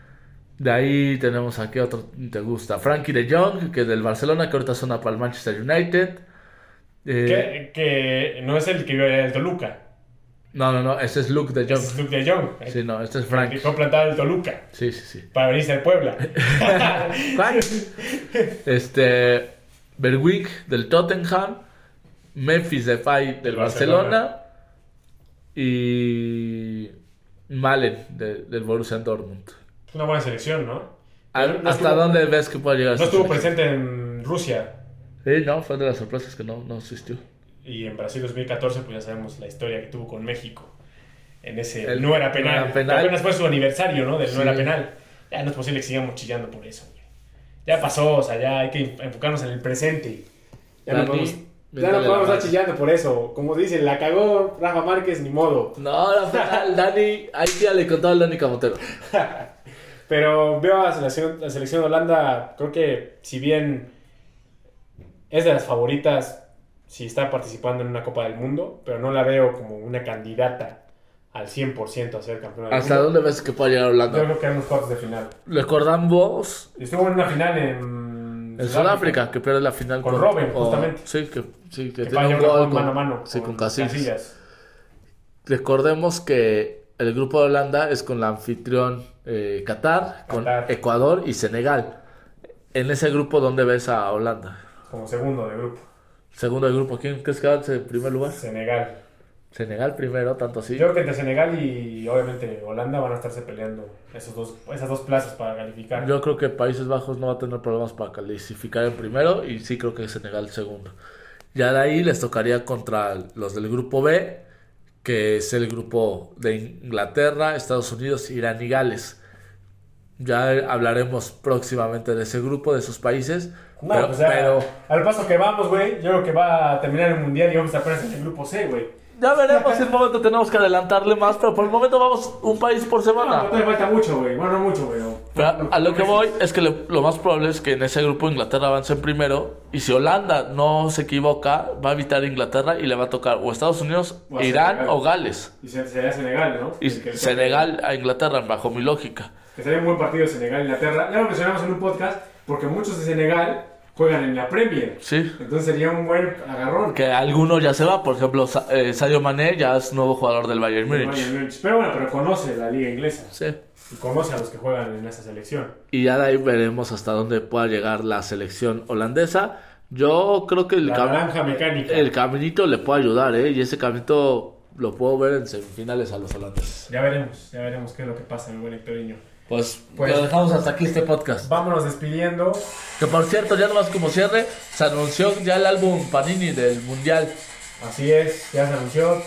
De ahí tenemos aquí otro, te gusta, Frankie de Jong, que es del Barcelona, que ahorita suena para el Manchester United. Eh, que, no es el que vive en el Toluca. No, no, no, ese es Luke de Jong. Es Luke de Jong. Sí, no, este es Frank. Que fue plantado en Toluca. Sí, sí, sí. Para venirse al Puebla. [laughs] este, Berwick del Tottenham, Memphis Depay del Barcelona, y Malen del Borussia Dortmund una buena selección, ¿no? ¿Hasta dónde ves que puede llegar? No estuvo presente en Rusia. Sí, no, fue de las sorpresas que no, no asistió. Y en Brasil 2014, pues ya sabemos la historia que tuvo con México. En ese El no era penal. no era penal. Apenas fue su aniversario, ¿no? Del no era penal. Ya no es posible que sigamos chillando por eso, güey. Ya pasó, o sea, ya hay que enfocarnos en el presente. Ya no podemos, ya no podemos estar chillando por eso. Como dicen, la cagó Rafa Márquez, ni modo. No, la penal, Dani, ahí sí ya le contaba el Dani Camotero. [laughs] Pero veo a la selección, la selección de Holanda, creo que si bien es de las favoritas, si está participando en una Copa del Mundo, pero no la veo como una candidata al 100% a ser campeona del ¿Hasta mundo. dónde ves que puede llegar Yo Holanda? creo que eran unos cuartos de final. Recordamos Estuvo en una final en, en Sudáfrica que pierde la final Con Robben, o- justamente. Sí, que, sí, que Que tiene falla un una gol con con, mano a mano. sí, con Casillas. Casillas. Recordemos que el grupo de Holanda es con la anfitrión eh, Qatar, con. Ecuador y Senegal. En ese grupo, ¿dónde ves a Holanda? Como segundo de grupo. Segundo del grupo, ¿quién crees que va en primer lugar? Senegal. Senegal primero, tanto así. Yo creo que entre Senegal y obviamente Holanda van a estarse peleando esos dos, esas dos plazas para calificar. Yo creo que Países Bajos no va a tener problemas para clasificar en primero y sí creo que Senegal segundo. Ya de ahí les tocaría contra los del grupo B, que es el grupo de Inglaterra, Estados Unidos, Irán y Gales. Ya hablaremos próximamente de ese grupo, de esos países. No, pero, pues ya, pero al paso que vamos, güey, yo creo que va a terminar el mundial y vamos a apenas en el grupo C, güey. Ya veremos si el momento tenemos que adelantarle más, pero por el momento vamos un país por No, semana. no todavía falta mucho, güey. Bueno, no mucho, güey. no. Pero a lo que voy es que le- lo más probable es que en ese grupo Inglaterra avance en primero y si Holanda no se equivoca va a evitar Inglaterra y le va a tocar o Estados Unidos, O Irán Senegal. o Gales. Y se- sería Senegal, ¿no? Y que- Senegal a Inglaterra bajo mi lógica. Que sería un buen partido Senegal-Inglaterra. Ya lo mencionamos en un podcast, porque muchos de Senegal juegan en la Premier. Sí. Entonces sería un buen agarrón. Que alguno ya se va, por ejemplo, Sa- eh, Sadio Mané ya es nuevo jugador del Bayern Múnich. Pero bueno, pero conoce la liga inglesa. Sí. Y conoce a los que juegan en esa selección. Y ya de ahí veremos hasta dónde pueda llegar la selección holandesa. Yo creo que el, La cam- naranja mecánica. el caminito le puede ayudar, ¿eh? Y ese caminito lo puedo ver en semifinales a los holandeses. Ya veremos, ya veremos qué es lo que pasa, mi buen Hectorinho. Pues, Pues- lo dejamos hasta aquí este podcast. Vámonos despidiendo. Que por cierto, ya nomás como cierre, se anunció ya el álbum Panini del Mundial. Así es, ya se anunció.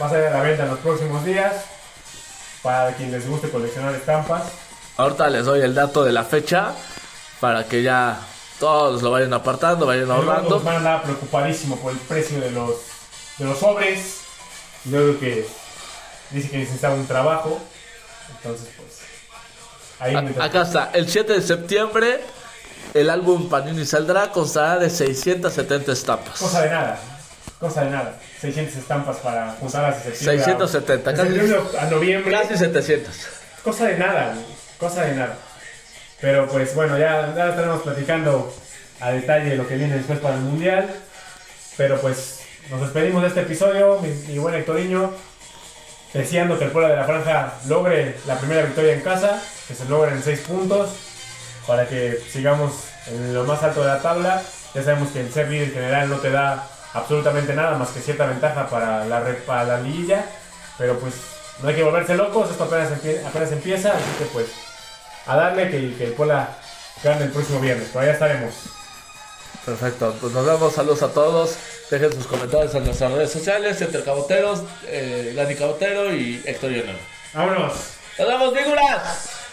Va a salir a la venta en los próximos días. Para quien les guste coleccionar estampas. Ahorita les doy el dato de la fecha para que ya todos lo vayan apartando, vayan ahorrando. Guzmán andaba preocupadísimo por el precio de los, de los sobres. Yo creo que dice que necesitaba un trabajo. Entonces. Ahí A- Acá está, el 7 de septiembre el álbum Panini saldrá, constará de 670 estampas. Cosa de nada. Cosa de nada. 600 estampas para septiembre. a- 670, de casi- a noviembre. Casi 700. Cosa de nada, cosa de nada. Pero pues bueno, ya, ya estaremos platicando a detalle lo que viene después para el Mundial. Pero pues nos despedimos de este episodio, mi, mi buen Hectorinho. Deseando que el Puebla de la Franja logre la primera victoria en casa, que se logren seis puntos, para que sigamos en lo más alto de la tabla. Ya sabemos que el ser líder general no te da absolutamente nada más que cierta ventaja para la, para la liguilla, pero pues no hay que volverse locos, esto apenas, apenas empieza, así que pues a darle que, que el Puebla gane el próximo viernes, por allá estaremos. Perfecto, pues nos vemos, saludos a todos. Dejen sus comentarios en nuestras redes sociales, entre Caboteros, eh, Dani Cabotero y Héctor Lionel. ¡Vámonos! ¡Nos vemos, figuras!